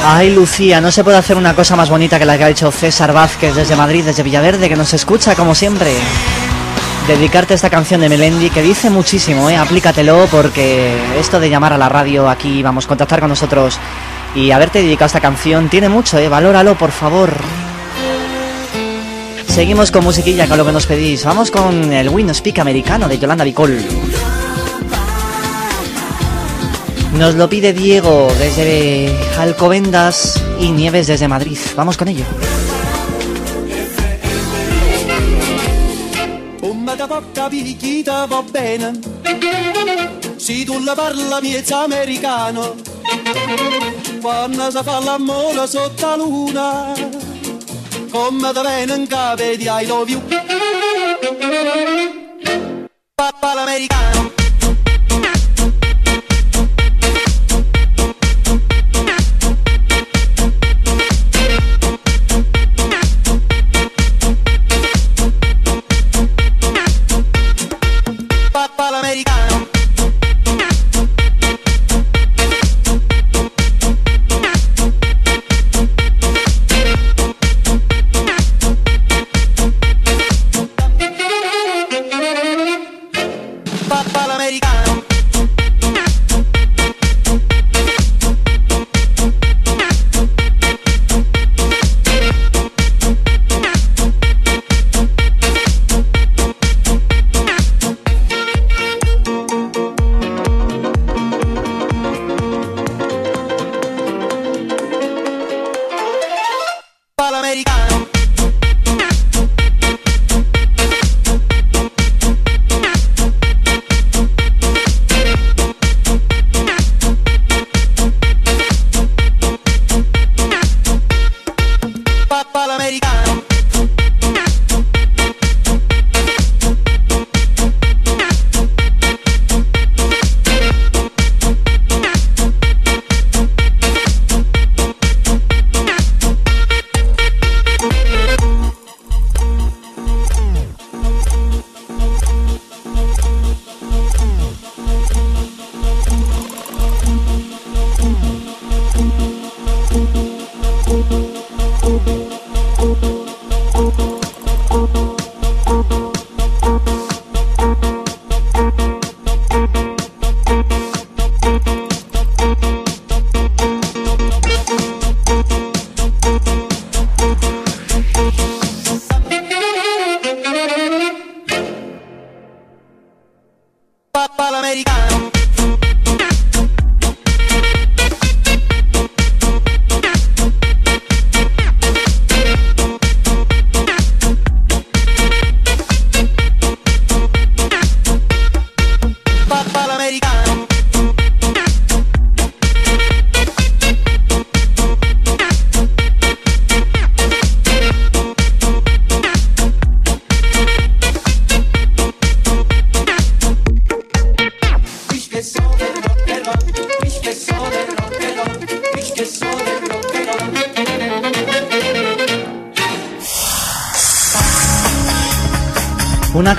Ay, Lucía, no se puede hacer una cosa más bonita que la que ha hecho César Vázquez desde Madrid, desde Villaverde, que nos escucha como siempre. Dedicarte a esta canción de Melendi que dice muchísimo, ¿eh? Aplícatelo porque esto de llamar a la radio aquí, vamos, contactar con nosotros y haberte dedicado a esta canción tiene mucho, ¿eh? Valóralo, por favor. Seguimos con musiquilla, con lo que nos pedís. Vamos con el Windows Speak americano de Yolanda Bicol. Nos lo pide Diego desde Alcobendas y Nieves desde Madrid. Vamos con ello. Se tu la parla miezza americano Quando si fa l'amore sotto la luna Come da bene in capo di I love you Papà l'americano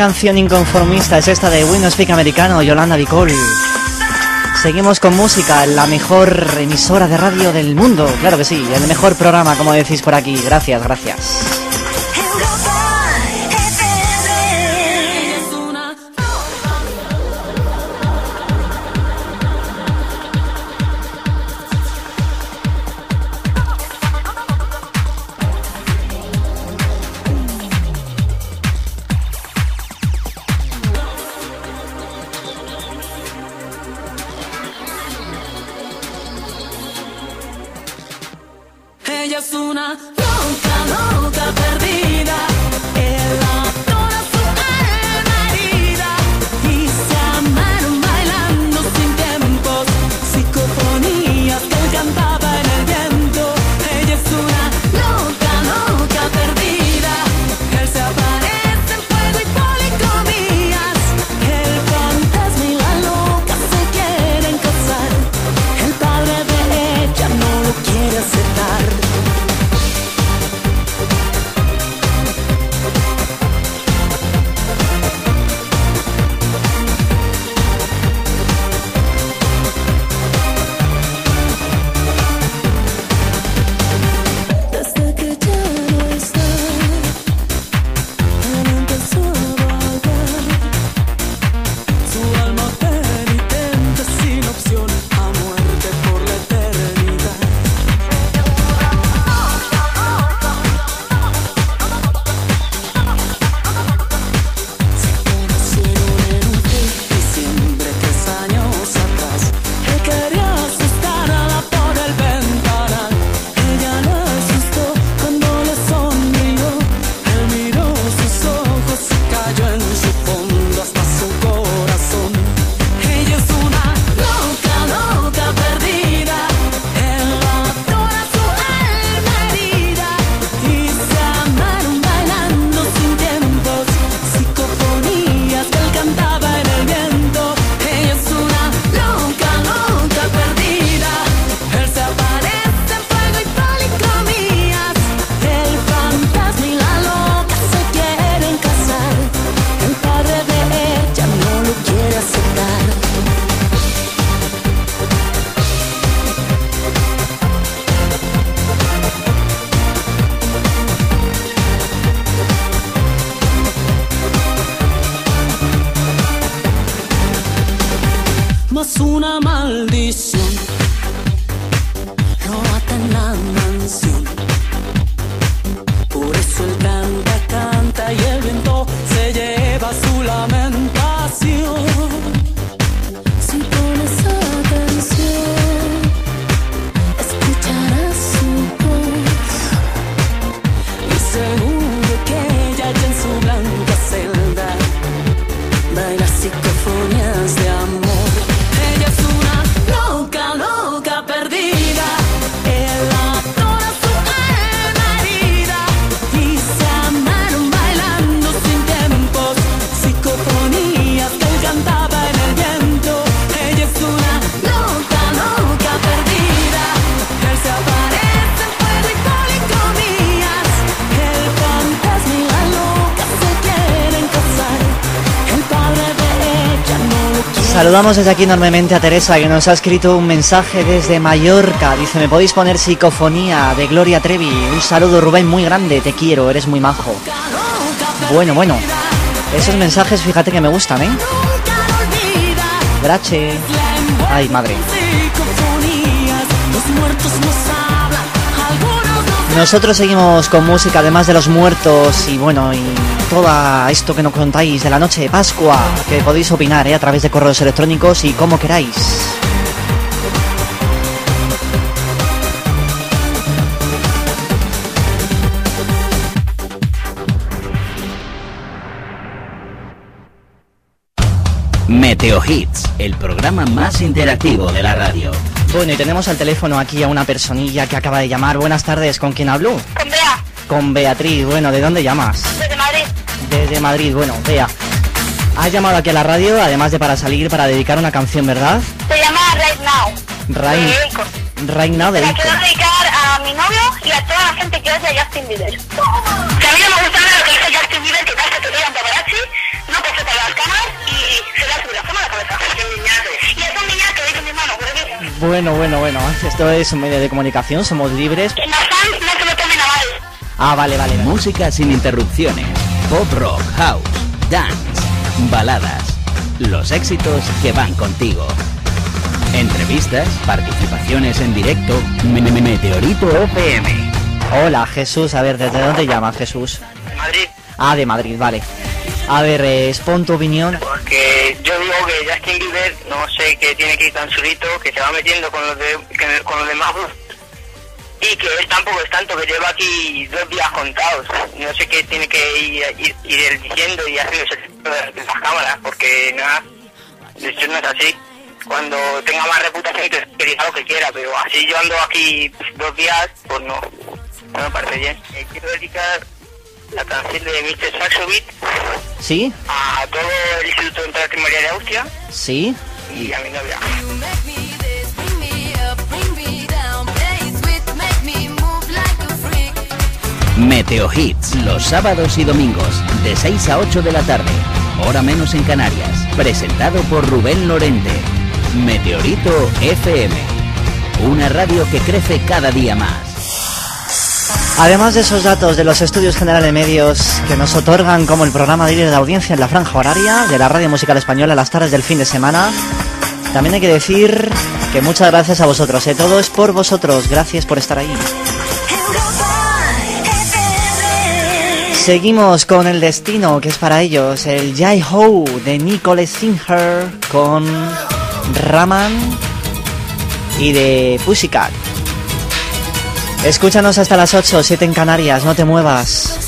canción inconformista es esta de Windows Speak Americano, Yolanda Bicol. Seguimos con música, la mejor emisora de radio del mundo, claro que sí, el mejor programa, como decís por aquí. Gracias, gracias. Saludamos desde aquí enormemente a Teresa que nos ha escrito un mensaje desde Mallorca. Dice, ¿me podéis poner psicofonía de Gloria Trevi? Un saludo Rubén muy grande, te quiero, eres muy majo. Bueno, bueno. Esos mensajes fíjate que me gustan, ¿eh? Grache. Ay, madre. Nosotros seguimos con música, además de los muertos y bueno, y todo esto que nos contáis de la noche de Pascua, que podéis opinar ¿eh? a través de correos electrónicos y como queráis. Meteo Hits, el programa más interactivo de la radio. Bueno, y tenemos al teléfono aquí a una personilla que acaba de llamar. Buenas tardes, ¿con quién hablo? Con Bea, Con Beatriz. Bueno, ¿de dónde llamas? desde Madrid. Bueno, Bea, has llamado aquí a la radio, además de para salir, para dedicar una canción, ¿verdad? Se llama Right Now. Right, right Now de La quiero dedicar a mi novio y a toda la gente que odia a Justin Bieber. Si a mí no me gusta nada lo que dice Justin Bieber, que tal que te digan paparazzi, no pase para las cámaras y se le hace la forma de la cabeza. Y es un niñato, dice mi hermano, que... Bueno, bueno, bueno, esto es un medio de comunicación, somos libres. Que no, fan, no se lo tomen a mal. Ah, vale, vale, vale. Música sin interrupciones. Pop rock, house, dance, baladas. Los éxitos que van contigo. Entrevistas, participaciones en directo. Me- me- me- Meteorito FM. Hola, Jesús. A ver, ¿desde dónde llamas, Jesús? Madrid. Ah, de Madrid, vale. A ver, eh, expon tu opinión. Porque yo digo que Justin Bieber, no sé, que tiene que ir tan solito, que se va metiendo con los, de, con los demás y que él tampoco es tanto, que lleva aquí dos días contados. No sé qué tiene que ir, ir, ir él diciendo y haciéndose de las cámaras, porque nada, esto no es así. Cuando tenga más reputación que, que diga lo que quiera, pero así yo ando aquí dos días, pues no, no me parece bien. Eh, quiero dedicar la canción de Mr. Saxo Beat ¿Sí? a todo el Instituto de Entrada Primaria de Austria ¿Sí? y a mi novia. Meteo Hits, los sábados y domingos, de 6 a 8 de la tarde, hora menos en Canarias. Presentado por Rubén Lorente. Meteorito FM. Una radio que crece cada día más. Además de esos datos de los estudios generales de medios que nos otorgan como el programa de líder de audiencia en la franja horaria de la radio musical española las tardes del fin de semana, también hay que decir que muchas gracias a vosotros, ¿eh? todo es por vosotros, gracias por estar ahí. Seguimos con el destino que es para ellos, el Jai Ho de Nicole Singer con Raman y de Pussycat. Escúchanos hasta las 8, 7 en Canarias, no te muevas.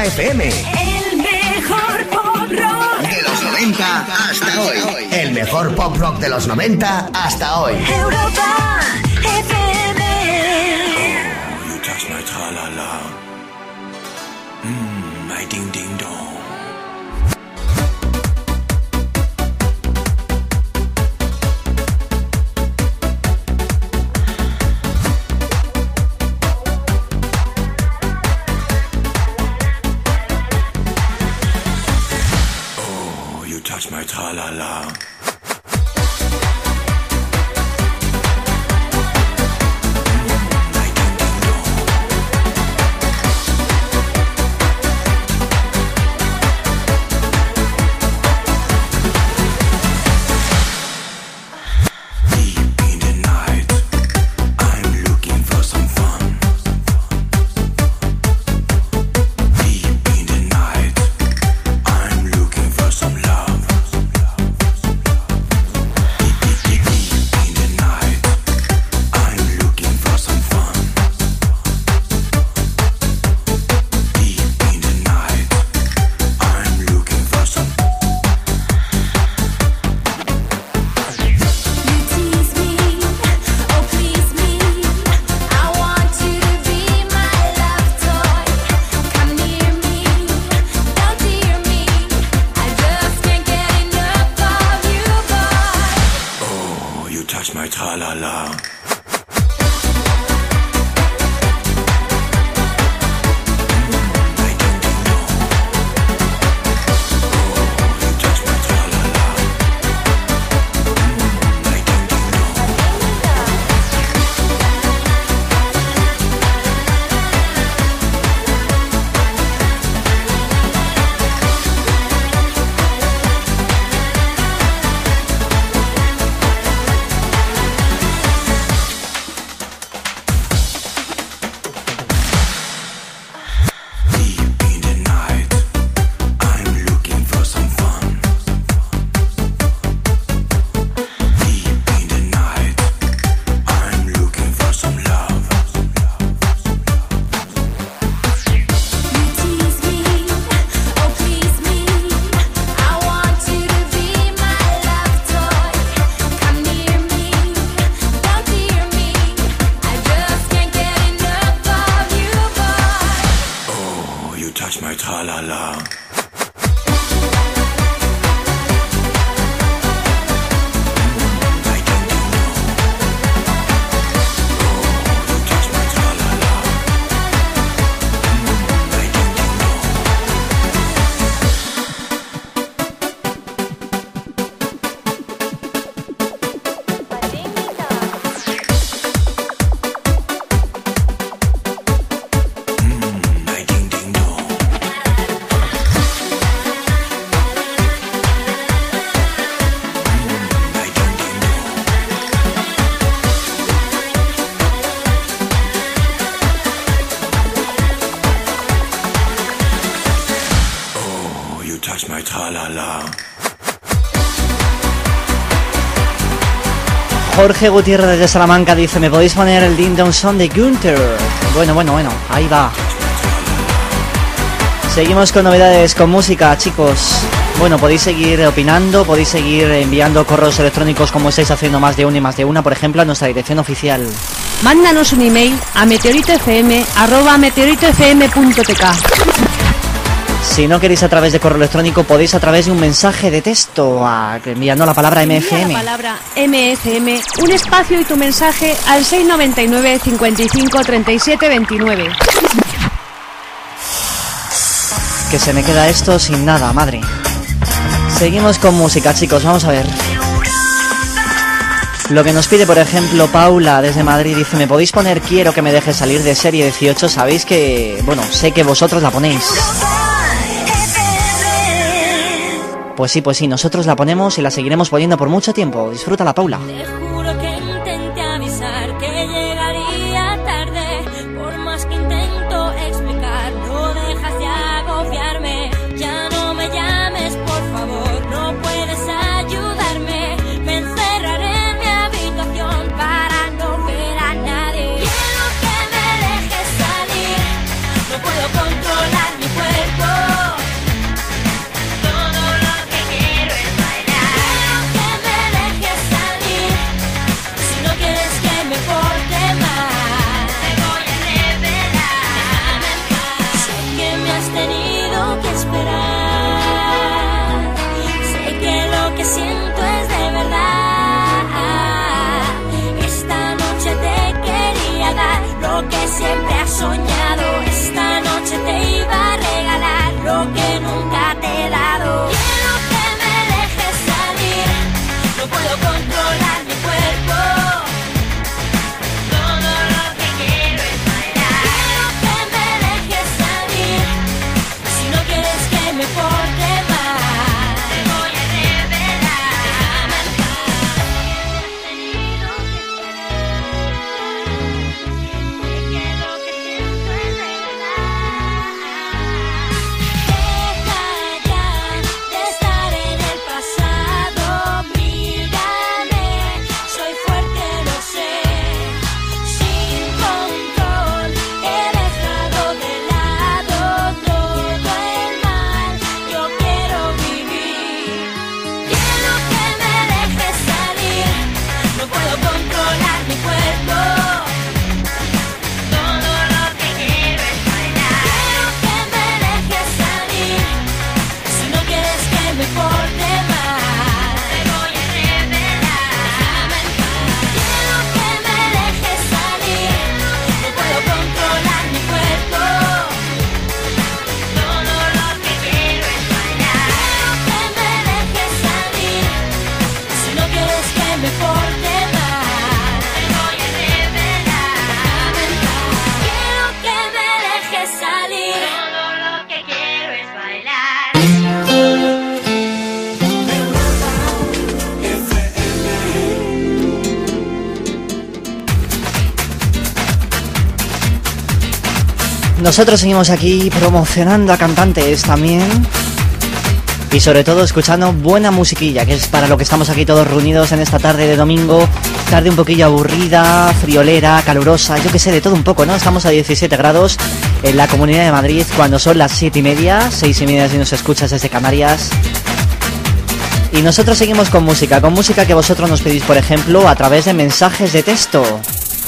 Europa FM. El mejor pop rock. De los 90 hasta hoy. El mejor pop rock de los 90 hasta hoy. Europa Jorge Gutiérrez de Salamanca dice, ¿me podéis poner el Ding Song de Gunther? Bueno, bueno, bueno, ahí va. Seguimos con novedades, con música, chicos. Bueno, podéis seguir opinando, podéis seguir enviando correos electrónicos como estáis haciendo más de una y más de una, por ejemplo, a nuestra dirección oficial. Mándanos un email a meteoritofm arroba meteoritofm.tk. Si no queréis a través de correo electrónico, podéis a través de un mensaje de texto, a- enviando la palabra MFM. la palabra MFM, un espacio y tu mensaje al 699 55 37 29. Que se me queda esto sin nada, madre. Seguimos con música, chicos, vamos a ver. Lo que nos pide, por ejemplo, Paula desde Madrid dice, ¿me podéis poner Quiero que me deje salir de serie 18? Sabéis que, bueno, sé que vosotros la ponéis. Pues sí, pues sí, nosotros la ponemos y la seguiremos poniendo por mucho tiempo. Disfrútala, Paula. Nosotros seguimos aquí promocionando a cantantes también. Y sobre todo escuchando buena musiquilla, que es para lo que estamos aquí todos reunidos en esta tarde de domingo. Tarde un poquillo aburrida, friolera, calurosa, yo que sé, de todo un poco, ¿no? Estamos a 17 grados en la Comunidad de Madrid cuando son las 7 y media, 6 y media si nos escuchas desde Canarias. Y nosotros seguimos con música, con música que vosotros nos pedís, por ejemplo, a través de mensajes de texto.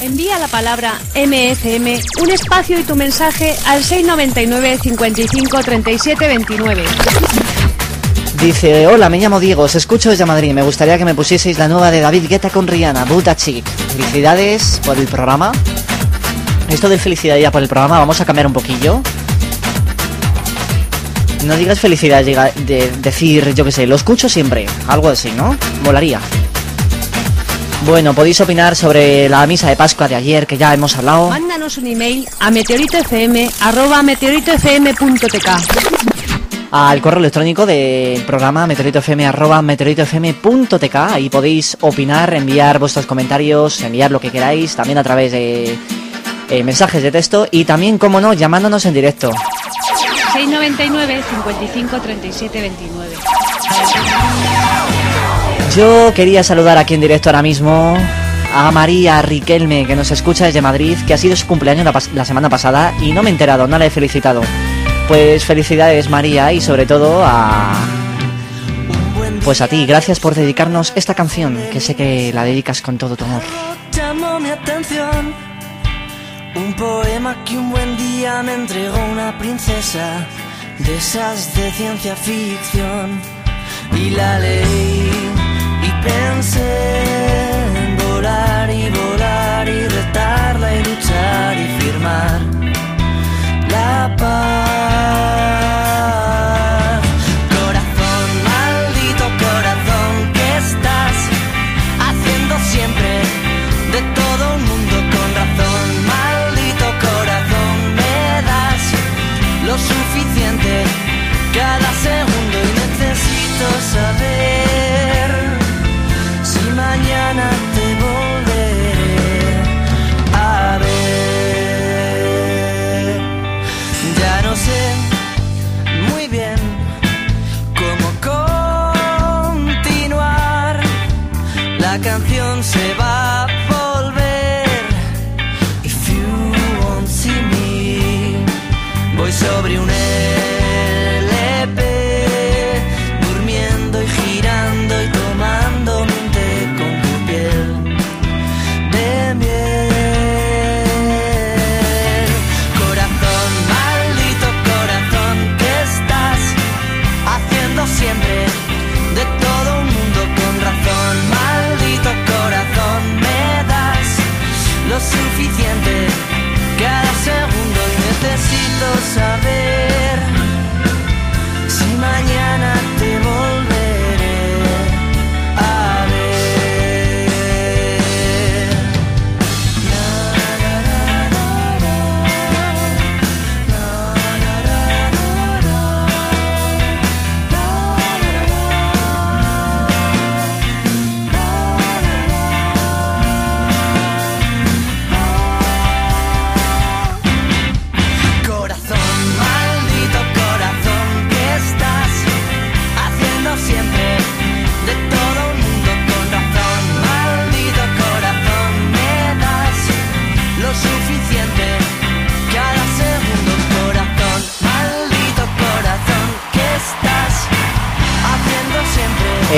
Envía la palabra MFM, un espacio y tu mensaje al 699 55 37 29. Dice, hola, me llamo Diego, os escucho desde Madrid. Me gustaría que me pusieseis la nueva de David Guetta con Rihanna, Buddha Chic. Felicidades por el programa. Esto de felicidad ya por el programa, vamos a cambiar un poquillo. No digas felicidad, diga- de decir, yo que sé, lo escucho siempre. Algo así, ¿no? Molaría. Bueno, podéis opinar sobre la misa de Pascua de ayer, que ya hemos hablado. Mándanos un email a meteoritofm arroba meteoritofm.tk. al correo electrónico del programa meteoritofm arroba meteoritofm.tk ahí podéis opinar, enviar vuestros comentarios, enviar lo que queráis, también a través de eh, mensajes de texto y también, como no, llamándonos en directo. 699 55 37 29. Yo quería saludar aquí en directo ahora mismo a María Riquelme, que nos escucha desde Madrid, que ha sido su cumpleaños la, semana pasada y no me he enterado, no la he felicitado. Pues felicidades María y sobre todo a... Pues a ti, gracias por dedicarnos esta canción, que sé que la dedicas con todo tu amor. Pensé en volar y volar y retarla y luchar y firmar la paz.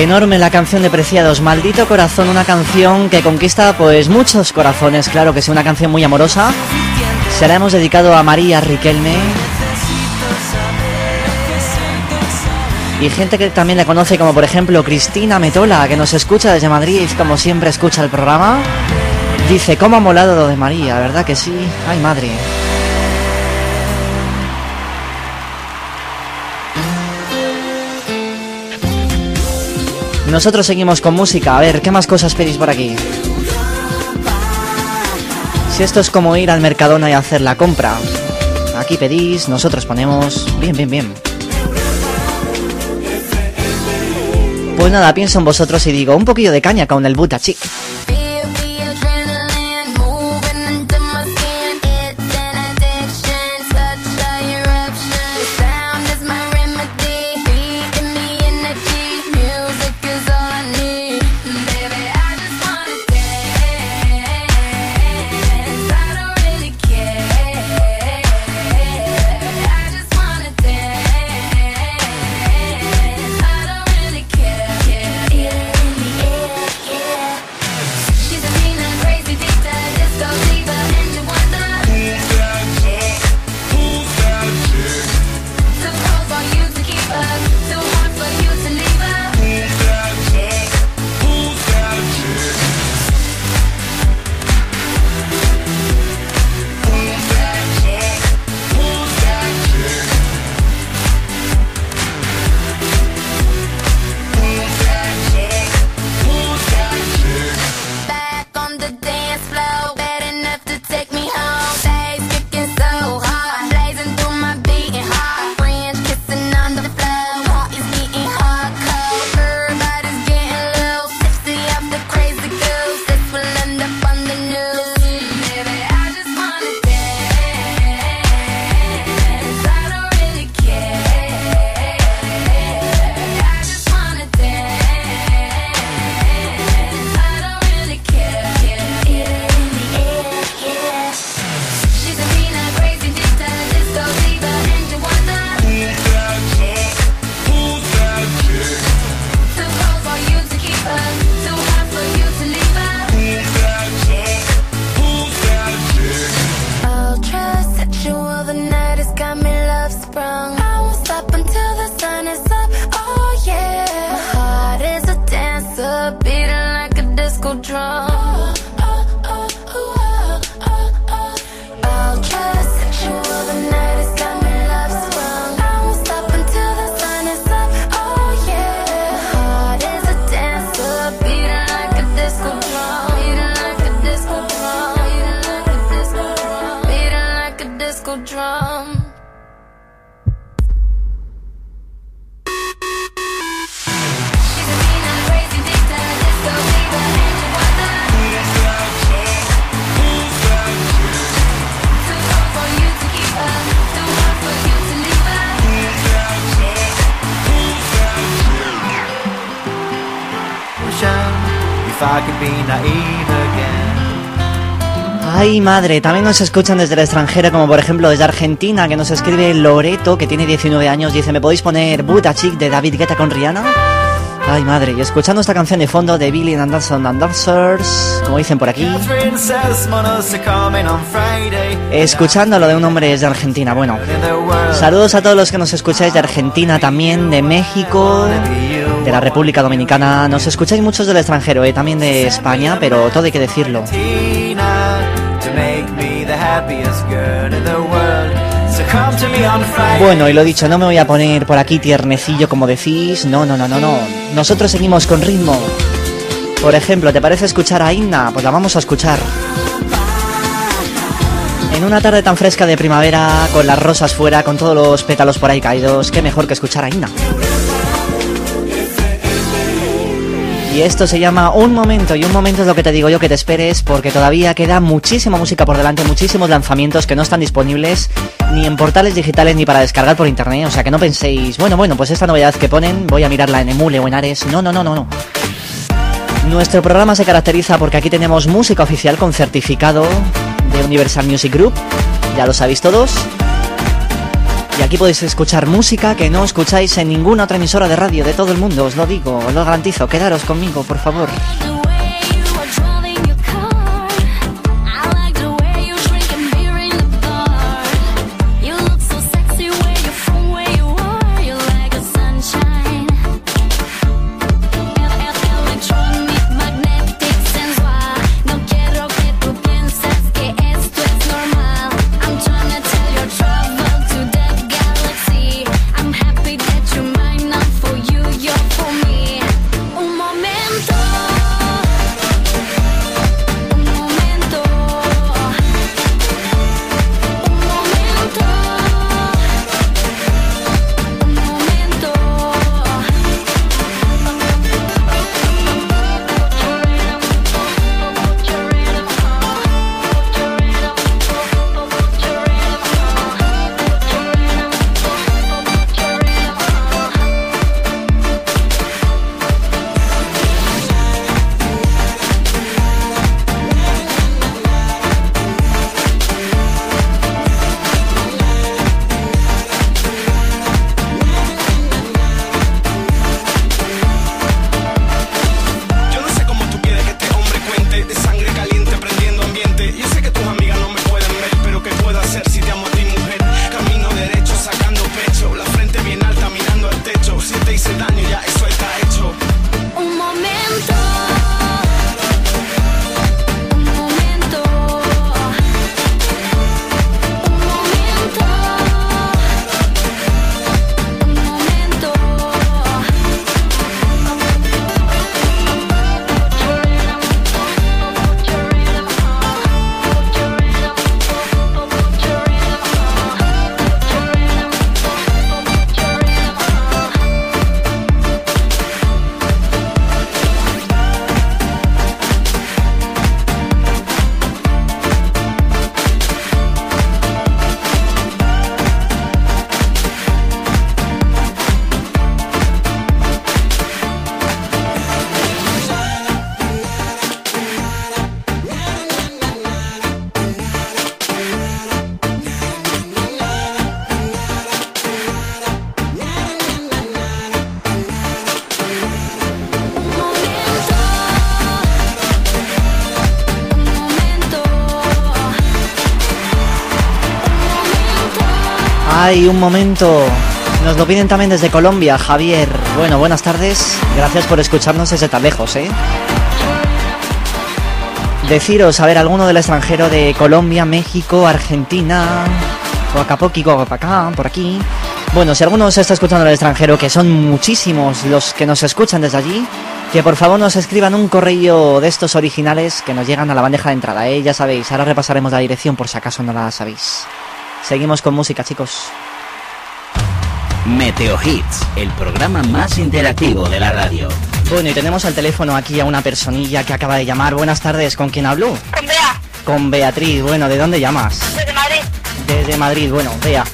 Enorme la canción de Preciados, Maldito Corazón, una canción que conquista pues muchos corazones, claro que es una canción muy amorosa. Se la hemos dedicado a María Riquelme. Y gente que también la conoce como por ejemplo Cristina Metola, que nos escucha desde Madrid, como siempre escucha el programa. Dice, ¿cómo ha molado lo de María? ¿Verdad que sí? Ay, madre. Nosotros seguimos con música. A ver, ¿qué más cosas pedís por aquí? Si esto es como ir al Mercadona y hacer la compra. Aquí pedís, nosotros ponemos... Bien, bien, bien. Pues nada, pienso en vosotros y digo, un poquillo de caña con el Buta Chic. Madre, también nos escuchan desde el extranjero, como por ejemplo desde Argentina, que nos escribe Loreto, que tiene 19 años, dice, ¿me podéis poner Buta Chic de David Guetta con Rihanna? Ay, madre, y escuchando esta canción de fondo de Billy and Anderson and Dancers, como dicen por aquí, escuchando lo de un hombre desde Argentina. Bueno, saludos a todos los que nos escucháis de Argentina también, de México, de la República Dominicana. Nos escucháis muchos del extranjero, eh, también de España, pero todo hay que decirlo. Bueno, y lo dicho, no me voy a poner por aquí tiernecillo como decís. No, no, no, no, no. Nosotros seguimos con ritmo. Por ejemplo, ¿te parece escuchar a Inna? Pues la vamos a escuchar. En una tarde tan fresca de primavera, con las rosas fuera, con todos los pétalos por ahí caídos, qué mejor que escuchar a Inna. Y esto se llama Un Momento, y un momento es lo que te digo yo que te esperes, porque todavía queda muchísima música por delante, muchísimos lanzamientos que no están disponibles ni en portales digitales ni para descargar por internet, o sea que no penséis, bueno, bueno, pues esta novedad que ponen, voy a mirarla en Emule o en Ares, no, no, no, no, no. Nuestro programa se caracteriza porque aquí tenemos música oficial con certificado de Universal Music Group, ya lo sabéis todos. Y aquí podéis escuchar música que no escucháis en ninguna otra emisora de radio de todo el mundo, os lo digo, os lo garantizo. Quedaros conmigo, por favor. Hay un momento. Nos lo piden también desde Colombia, Javier. Bueno, buenas tardes. Gracias por escucharnos desde tan lejos, ¿eh? Deciros, a ver, alguno del extranjero de Colombia, México, Argentina, Coacapoqui, Coacapacá, por aquí. Bueno, si alguno se está escuchando en el extranjero, que son muchísimos los que nos escuchan desde allí, que por favor nos escriban un correo de estos originales que nos llegan a la bandeja de entrada, ¿eh? Ya sabéis, ahora repasaremos la dirección por si acaso no la sabéis. Seguimos con música, chicos. Meteo Hits, el programa más interactivo de la radio. Bueno, y tenemos al teléfono aquí a una personilla que acaba de llamar. Buenas tardes, ¿con quién hablo? Con Bea, Con Beatriz. Bueno, ¿de dónde llamas? desde Madrid. Desde Madrid. Bueno, Bea.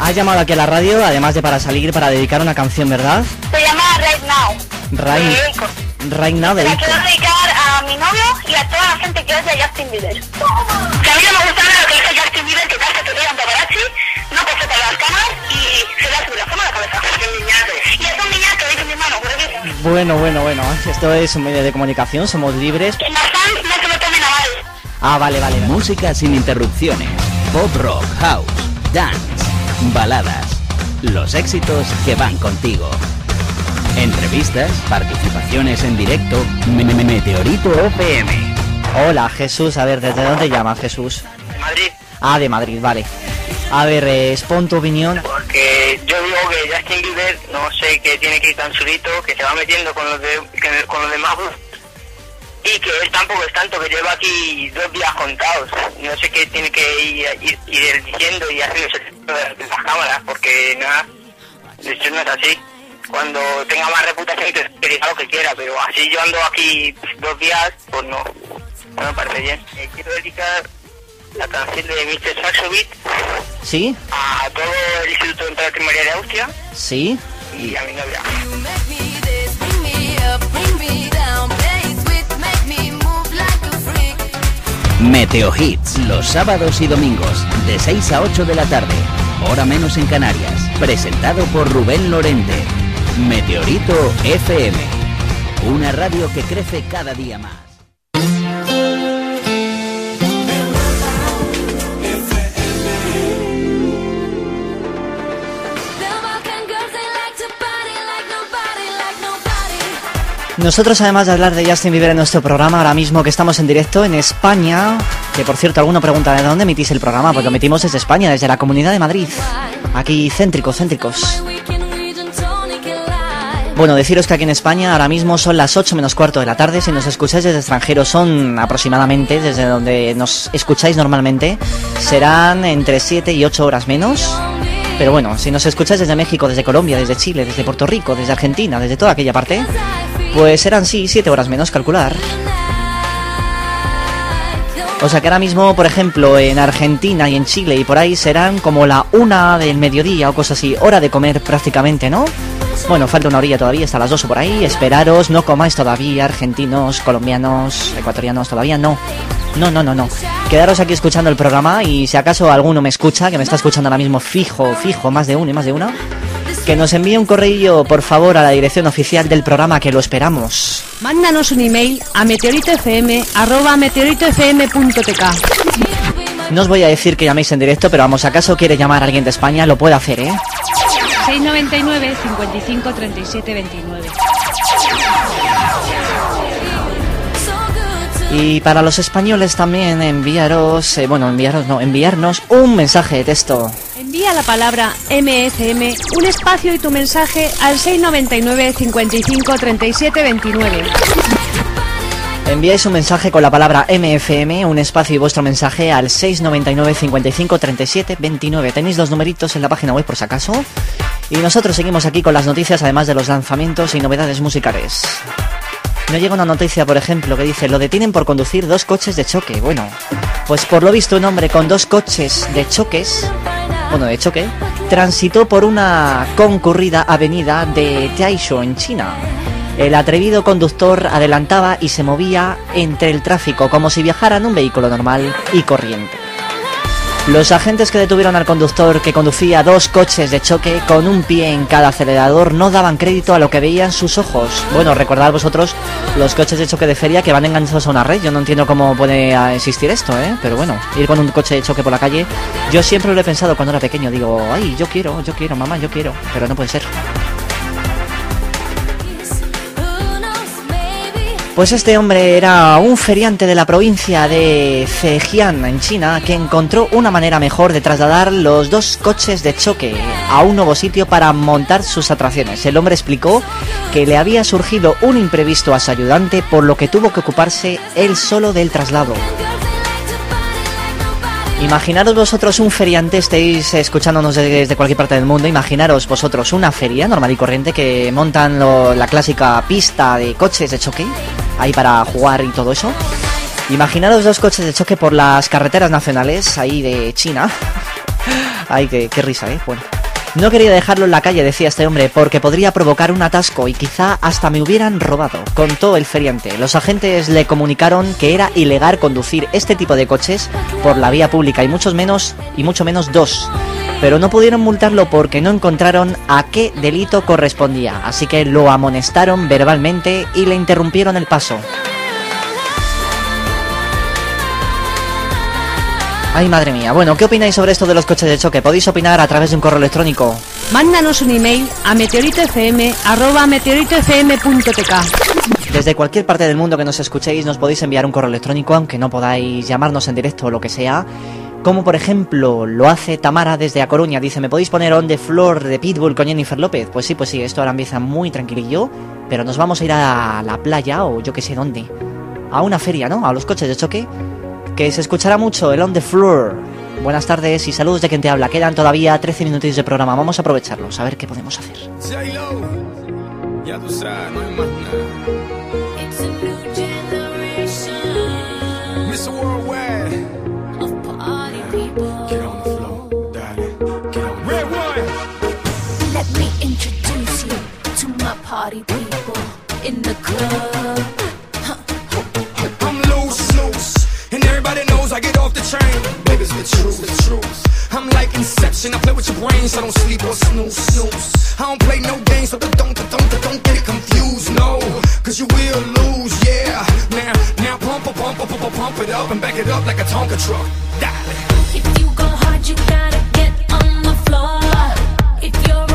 Has llamado aquí a la radio, además de para salir, para dedicar una canción, ¿verdad? Se llama Right Now. Right, right now La dedico. quiero dedicar a mi novio y a toda la gente que odia Justin Bieber. Que a mí no me gusta Bueno, bueno, bueno. Esto es un medio de comunicación, somos libres. Que los fans no se lo tomen a mal. Ah, vale, vale. vale. Música sin interrupciones. Pop rock, house, dance, baladas. Los éxitos que van contigo. Entrevistas, participaciones en directo. Me- me- me- Meteorito FM. Hola, Jesús. A ver, ¿desde dónde llamas, Jesús? De Madrid. Ah, de Madrid, vale. A ver, eh, expon tu opinión. Porque yo digo que Justin Bieber, no sé, que tiene que ir tan solito, que se va metiendo con los, de, con los demás. Y que él tampoco es tanto, que lleva aquí dos días contados. No sé qué tiene que ir, ir, ir diciendo y haciendo de las cámaras, porque nada, eso no es así. Cuando tenga más reputación, que diga lo que quiera, pero así yo ando aquí dos días, pues no, no me parece bien. Eh, quiero dedicar la canción de Mr. Saxo Beat ¿Sí? a todo el Instituto de Primaria de Austria ¿Sí? Y a mi novia. Meteo Hits, los sábados y domingos, de 6 a 8 de la tarde. hora menos en Canarias. Presentado por Rubén Lorente. Meteorito FM. Una radio que crece cada día más. Nosotros, además de hablar de Justin Bieber en nuestro programa, ahora mismo que estamos en directo en España, que por cierto, alguno pregunta de dónde emitís el programa, porque lo emitimos desde España, desde la Comunidad de Madrid. Aquí céntricos, céntricos. Bueno, deciros que aquí en España ahora mismo son las 8 menos cuarto de la tarde. Si nos escucháis desde extranjero son aproximadamente, desde donde nos escucháis normalmente, serán entre 7 y 8 horas menos. Pero bueno, si nos escucháis desde México, desde Colombia, desde Chile, desde Puerto Rico, desde Argentina, desde toda aquella parte, pues serán sí 7 horas menos, calcular. O sea que ahora mismo, por ejemplo, en Argentina y en Chile y por ahí serán como la una del mediodía o cosas así, hora de comer prácticamente, ¿no? Bueno, falta una orilla todavía, hasta las dos o por ahí. Esperaros, no comáis todavía, argentinos, colombianos, ecuatorianos, todavía no. No, no, no, no. Quedaros aquí escuchando el programa y si acaso alguno me escucha, que me está escuchando ahora mismo fijo, fijo, más de uno y más de una, que nos envíe un correo, por favor, a la dirección oficial del programa, que lo esperamos. Mándanos un email a meteoritofm arroba meteoritofm.tk. No os voy a decir que llaméis en directo, pero vamos, acaso quiere llamar a alguien de España, lo puede hacer, ¿eh? 699 55 37 29. Y para los españoles también enviaros, eh, bueno, enviaros, no, enviarnos un mensaje de texto. Envía la palabra MSM, un espacio y tu mensaje al 699 55 37 29. Enviáis un mensaje con la palabra MFM, un espacio y vuestro mensaje al 699 55 37 29. Tenéis los numeritos en la página web por si acaso. Y nosotros seguimos aquí con las noticias, además de los lanzamientos y novedades musicales. No llega una noticia, por ejemplo, que dice, lo detienen por conducir dos coches de choque. Bueno, pues por lo visto un hombre con dos coches de choques, bueno, de choque, transitó por una concurrida avenida de Taisho en China. El atrevido conductor adelantaba y se movía entre el tráfico como si viajara en un vehículo normal y corriente. Los agentes que detuvieron al conductor que conducía dos coches de choque con un pie en cada acelerador no daban crédito a lo que veían sus ojos. Bueno, recordad vosotros los coches de choque de feria que van enganchados a una red. Yo no entiendo cómo puede ah, existir esto, ¿eh? Pero bueno, ir con un coche de choque por la calle, yo siempre lo he pensado cuando era pequeño. Digo, ay, yo quiero, yo quiero, mamá, yo quiero. Pero no puede ser. Pues este hombre era un feriante de la provincia de Zhejiang, en China, que encontró una manera mejor de trasladar los dos coches de choque a un nuevo sitio para montar sus atracciones. El hombre explicó que le había surgido un imprevisto a su ayudante, por lo que tuvo que ocuparse él solo del traslado. Imaginaros vosotros un feriante, estéis escuchándonos desde cualquier parte del mundo, imaginaros vosotros una feria normal y corriente que montan la clásica pista de coches de choque, ahí para jugar y todo eso. Imaginaros dos coches de choque por las carreteras nacionales, ahí de China. Ay, qué, qué risa, ¿eh? Bueno. No quería dejarlo en la calle, decía este hombre, porque podría provocar un atasco y quizá hasta me hubieran robado, contó el feriante. Los agentes le comunicaron que era ilegal conducir este tipo de coches por la vía pública y muchos menos y mucho menos dos. Pero no pudieron multarlo porque no encontraron a qué delito correspondía, así que lo amonestaron verbalmente y le interrumpieron el paso. Ay, madre mía. Bueno, ¿qué opináis sobre esto de los coches de choque? Podéis opinar a través de un correo electrónico. Mándanos un email a meteoritofm arroba meteoritofm.tk. Desde cualquier parte del mundo que nos escuchéis, nos podéis enviar un correo electrónico, aunque no podáis llamarnos en directo o lo que sea. Como por ejemplo lo hace Tamara desde A Coruña. Dice, ¿me podéis poner on the floor de Pitbull con Jennifer López? Pues sí, pues sí, esto ahora empieza muy tranquilillo. Pero nos vamos a ir a la playa o yo que sé dónde. A una feria, ¿no? A los coches de choque. Que se escuchará mucho el on the floor. Buenas tardes y saludos de quien te habla. Quedan todavía 13 minutos de programa. Vamos a aprovecharlos, a ver qué podemos hacer. I'm loose, loose, and everybody knows I get off the train. Baby's the truth, the truth. I'm like Inception, I play with your brains, so don't sleep or snooze, snooze. I don't play no games, so don't, don't, don't, don't get it confused, no. Cause you will lose, yeah. Now, now pump, pump, pump, pump, pump, it up and back it up like a Tonka truck. If you go hard, you gotta get on the floor. If you're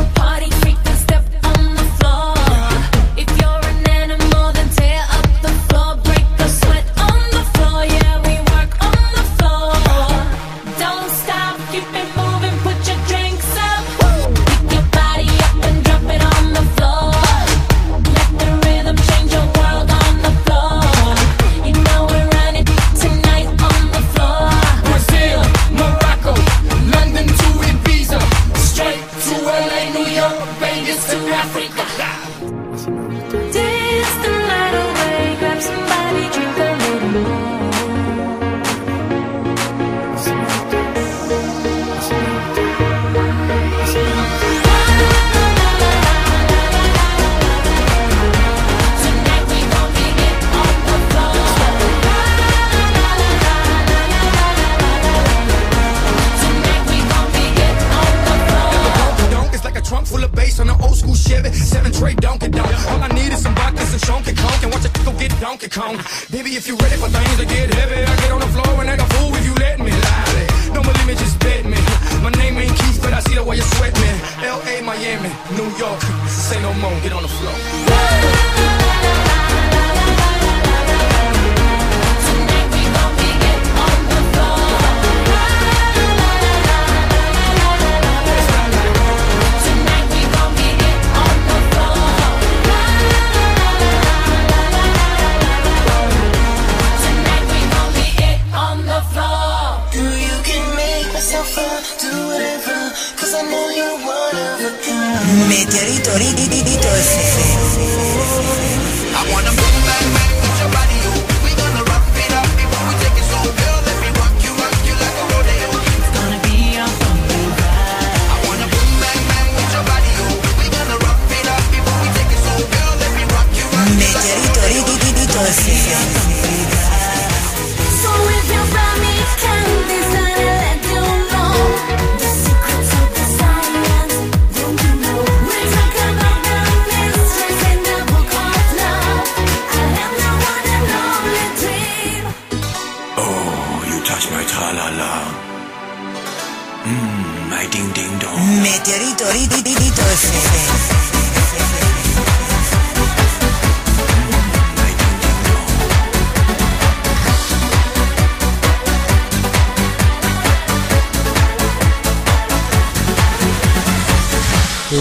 Chevy. Seven tray Donkey Donk. All I need is some vodka, some Chunky Conk, and watch it go get Donkey Kong. Baby, if you ready for things to get heavy, I get on the floor and act a fool if you let me. Lie. Don't believe me, just bet me. My name ain't Keith, but I see the way you sweat me. L.A., Miami, New York. Say no more, get on the floor.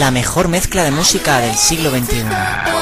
La mejor mezcla de música del siglo XXI.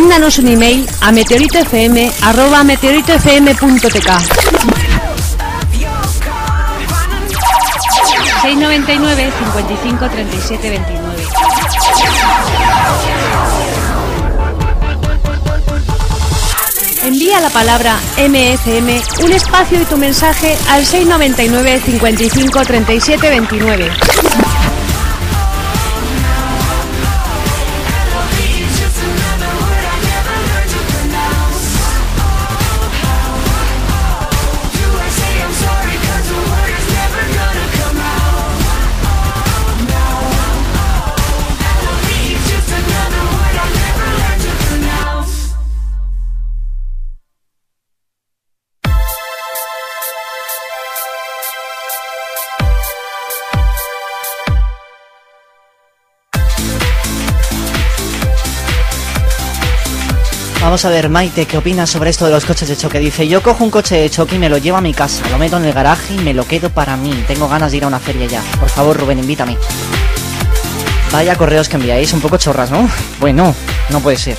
Mándanos un email a meteoritofm.tk 699 55 37 29 Envía la palabra MFM, un espacio y tu mensaje al 699 55 37 29. Vamos a ver, Maite, ¿qué opinas sobre esto de los coches de choque? Dice, yo cojo un coche de choque y me lo llevo a mi casa, lo meto en el garaje y me lo quedo para mí. Tengo ganas de ir a una feria ya. Por favor, Rubén, invítame. Vaya correos que enviáis, un poco chorras, ¿no? Bueno, no puede ser.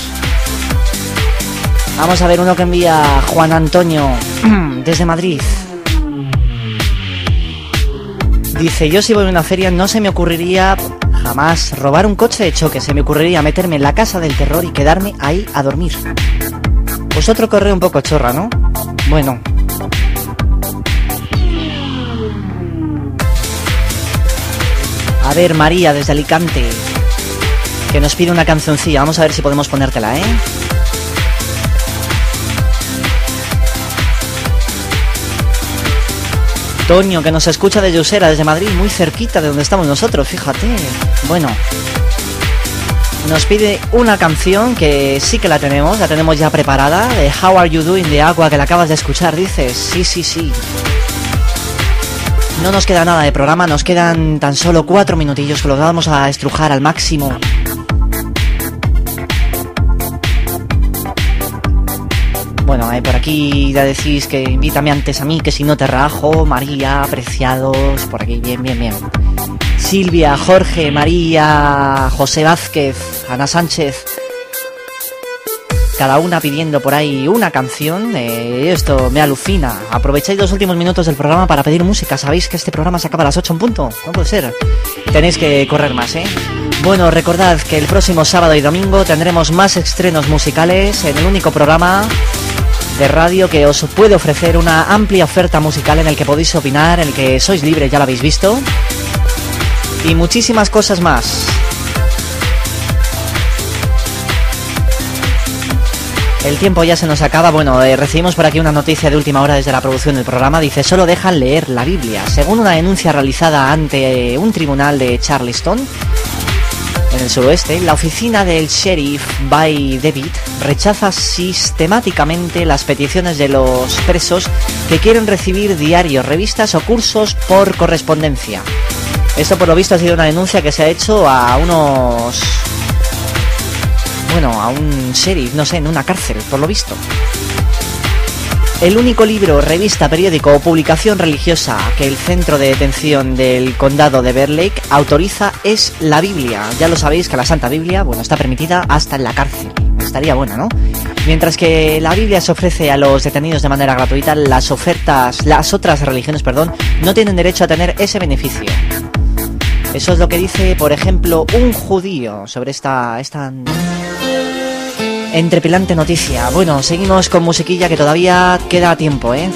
Vamos a ver uno que envía Juan Antonio desde Madrid. Dice, yo si voy a una feria no se me ocurriría jamás robar un coche de choque, se me ocurriría meterme en la casa del terror y quedarme ahí a dormir. Pues otro un poco chorra, ¿no? Bueno. A ver, María, desde Alicante, que nos pide una cancioncilla. Vamos a ver si podemos ponértela, ¿eh? Toño, que nos escucha desde Usera, desde Madrid, muy cerquita de donde estamos nosotros, fíjate. Bueno, nos pide una canción que sí que la tenemos, la tenemos ya preparada, de How Are You Doing de Agua, que la acabas de escuchar, dices. Sí, sí, sí. No nos queda nada de programa, nos quedan tan solo cuatro minutillos que los vamos a estrujar al máximo. Bueno, eh, por aquí ya decís que invítame antes a mí, que si no te rajo. María, apreciados, por aquí, bien, bien, bien. Silvia, Jorge, María, José Vázquez, Ana Sánchez. Cada una pidiendo por ahí una canción. eh, esto me alucina. Aprovecháis los últimos minutos del programa para pedir música. Sabéis que este programa se acaba a las 8 en punto. No puede ser. Tenéis que correr más, ¿eh? Bueno, recordad que el próximo sábado y domingo tendremos más estrenos musicales en el único programa de radio que os puede ofrecer una amplia oferta musical en el que podéis opinar, en el que sois libres, ya lo habéis visto. Y muchísimas cosas más. El tiempo ya se nos acaba. Bueno, eh, recibimos por aquí una noticia de última hora desde la producción del programa. Dice, solo dejan leer la Biblia. Según una denuncia realizada ante un tribunal de Charleston, en el suroeste, la oficina del sheriff by David rechaza sistemáticamente las peticiones de los presos que quieren recibir diarios, revistas o cursos por correspondencia. Esto por lo visto ha sido una denuncia que se ha hecho a unos... Bueno, a un sheriff, no sé, en una cárcel, por lo visto. El único libro, revista, periódico o publicación religiosa que el centro de detención del condado de Bear Lake autoriza es la Biblia. Ya lo sabéis que la Santa Biblia, bueno, está permitida hasta en la cárcel. Estaría buena, ¿no? Mientras que la Biblia se ofrece a los detenidos de manera gratuita, las ofertas, las otras religiones, perdón, no tienen derecho a tener ese beneficio. Eso es lo que dice, por ejemplo, un judío sobre esta, esta entrepelante noticia. Bueno, seguimos con musiquilla que todavía queda tiempo, ¿eh?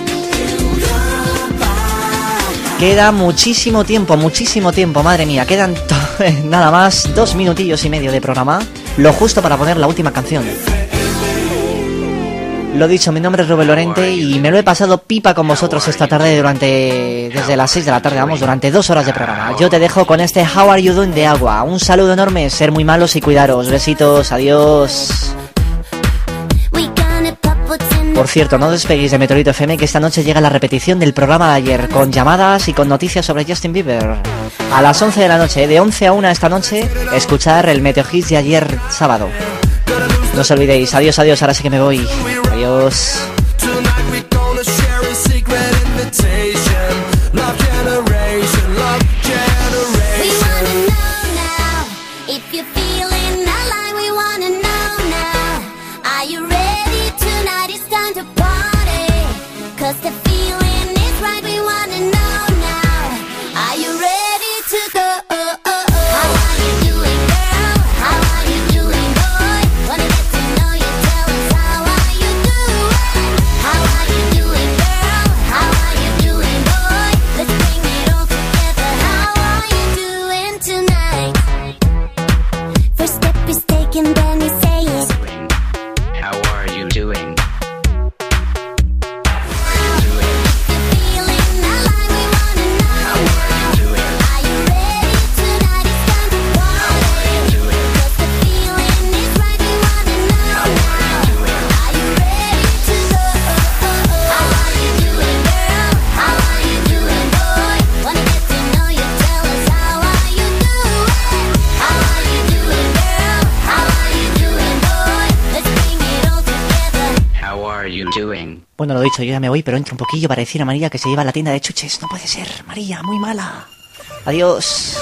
Queda muchísimo tiempo, muchísimo tiempo, madre mía. Quedan nada más dos minutillos y medio de programa. Lo justo para poner la última canción. Lo dicho, mi nombre es Rubén Lorente y me lo he pasado pipa con vosotros esta tarde durante. desde las 6 de la tarde, vamos, durante dos horas de programa. Yo te dejo con este How Are You Doing de agua. Un saludo enorme, ser muy malos y cuidaros. Besitos, adiós. Por cierto, no despeguéis de Meteorito FM que esta noche llega la repetición del programa de ayer con llamadas y con noticias sobre Justin Bieber. A las 11 de la noche, de 11 a 1 esta noche, escuchar el Meteo Hits de ayer sábado. No os olvidéis, adiós, adiós, ahora sí que me voy. Adiós. Bueno, lo dicho, yo ya me voy, pero entra un poquillo para decir a María que se lleva a la tienda de chuches. No puede ser, María, muy mala. Adiós.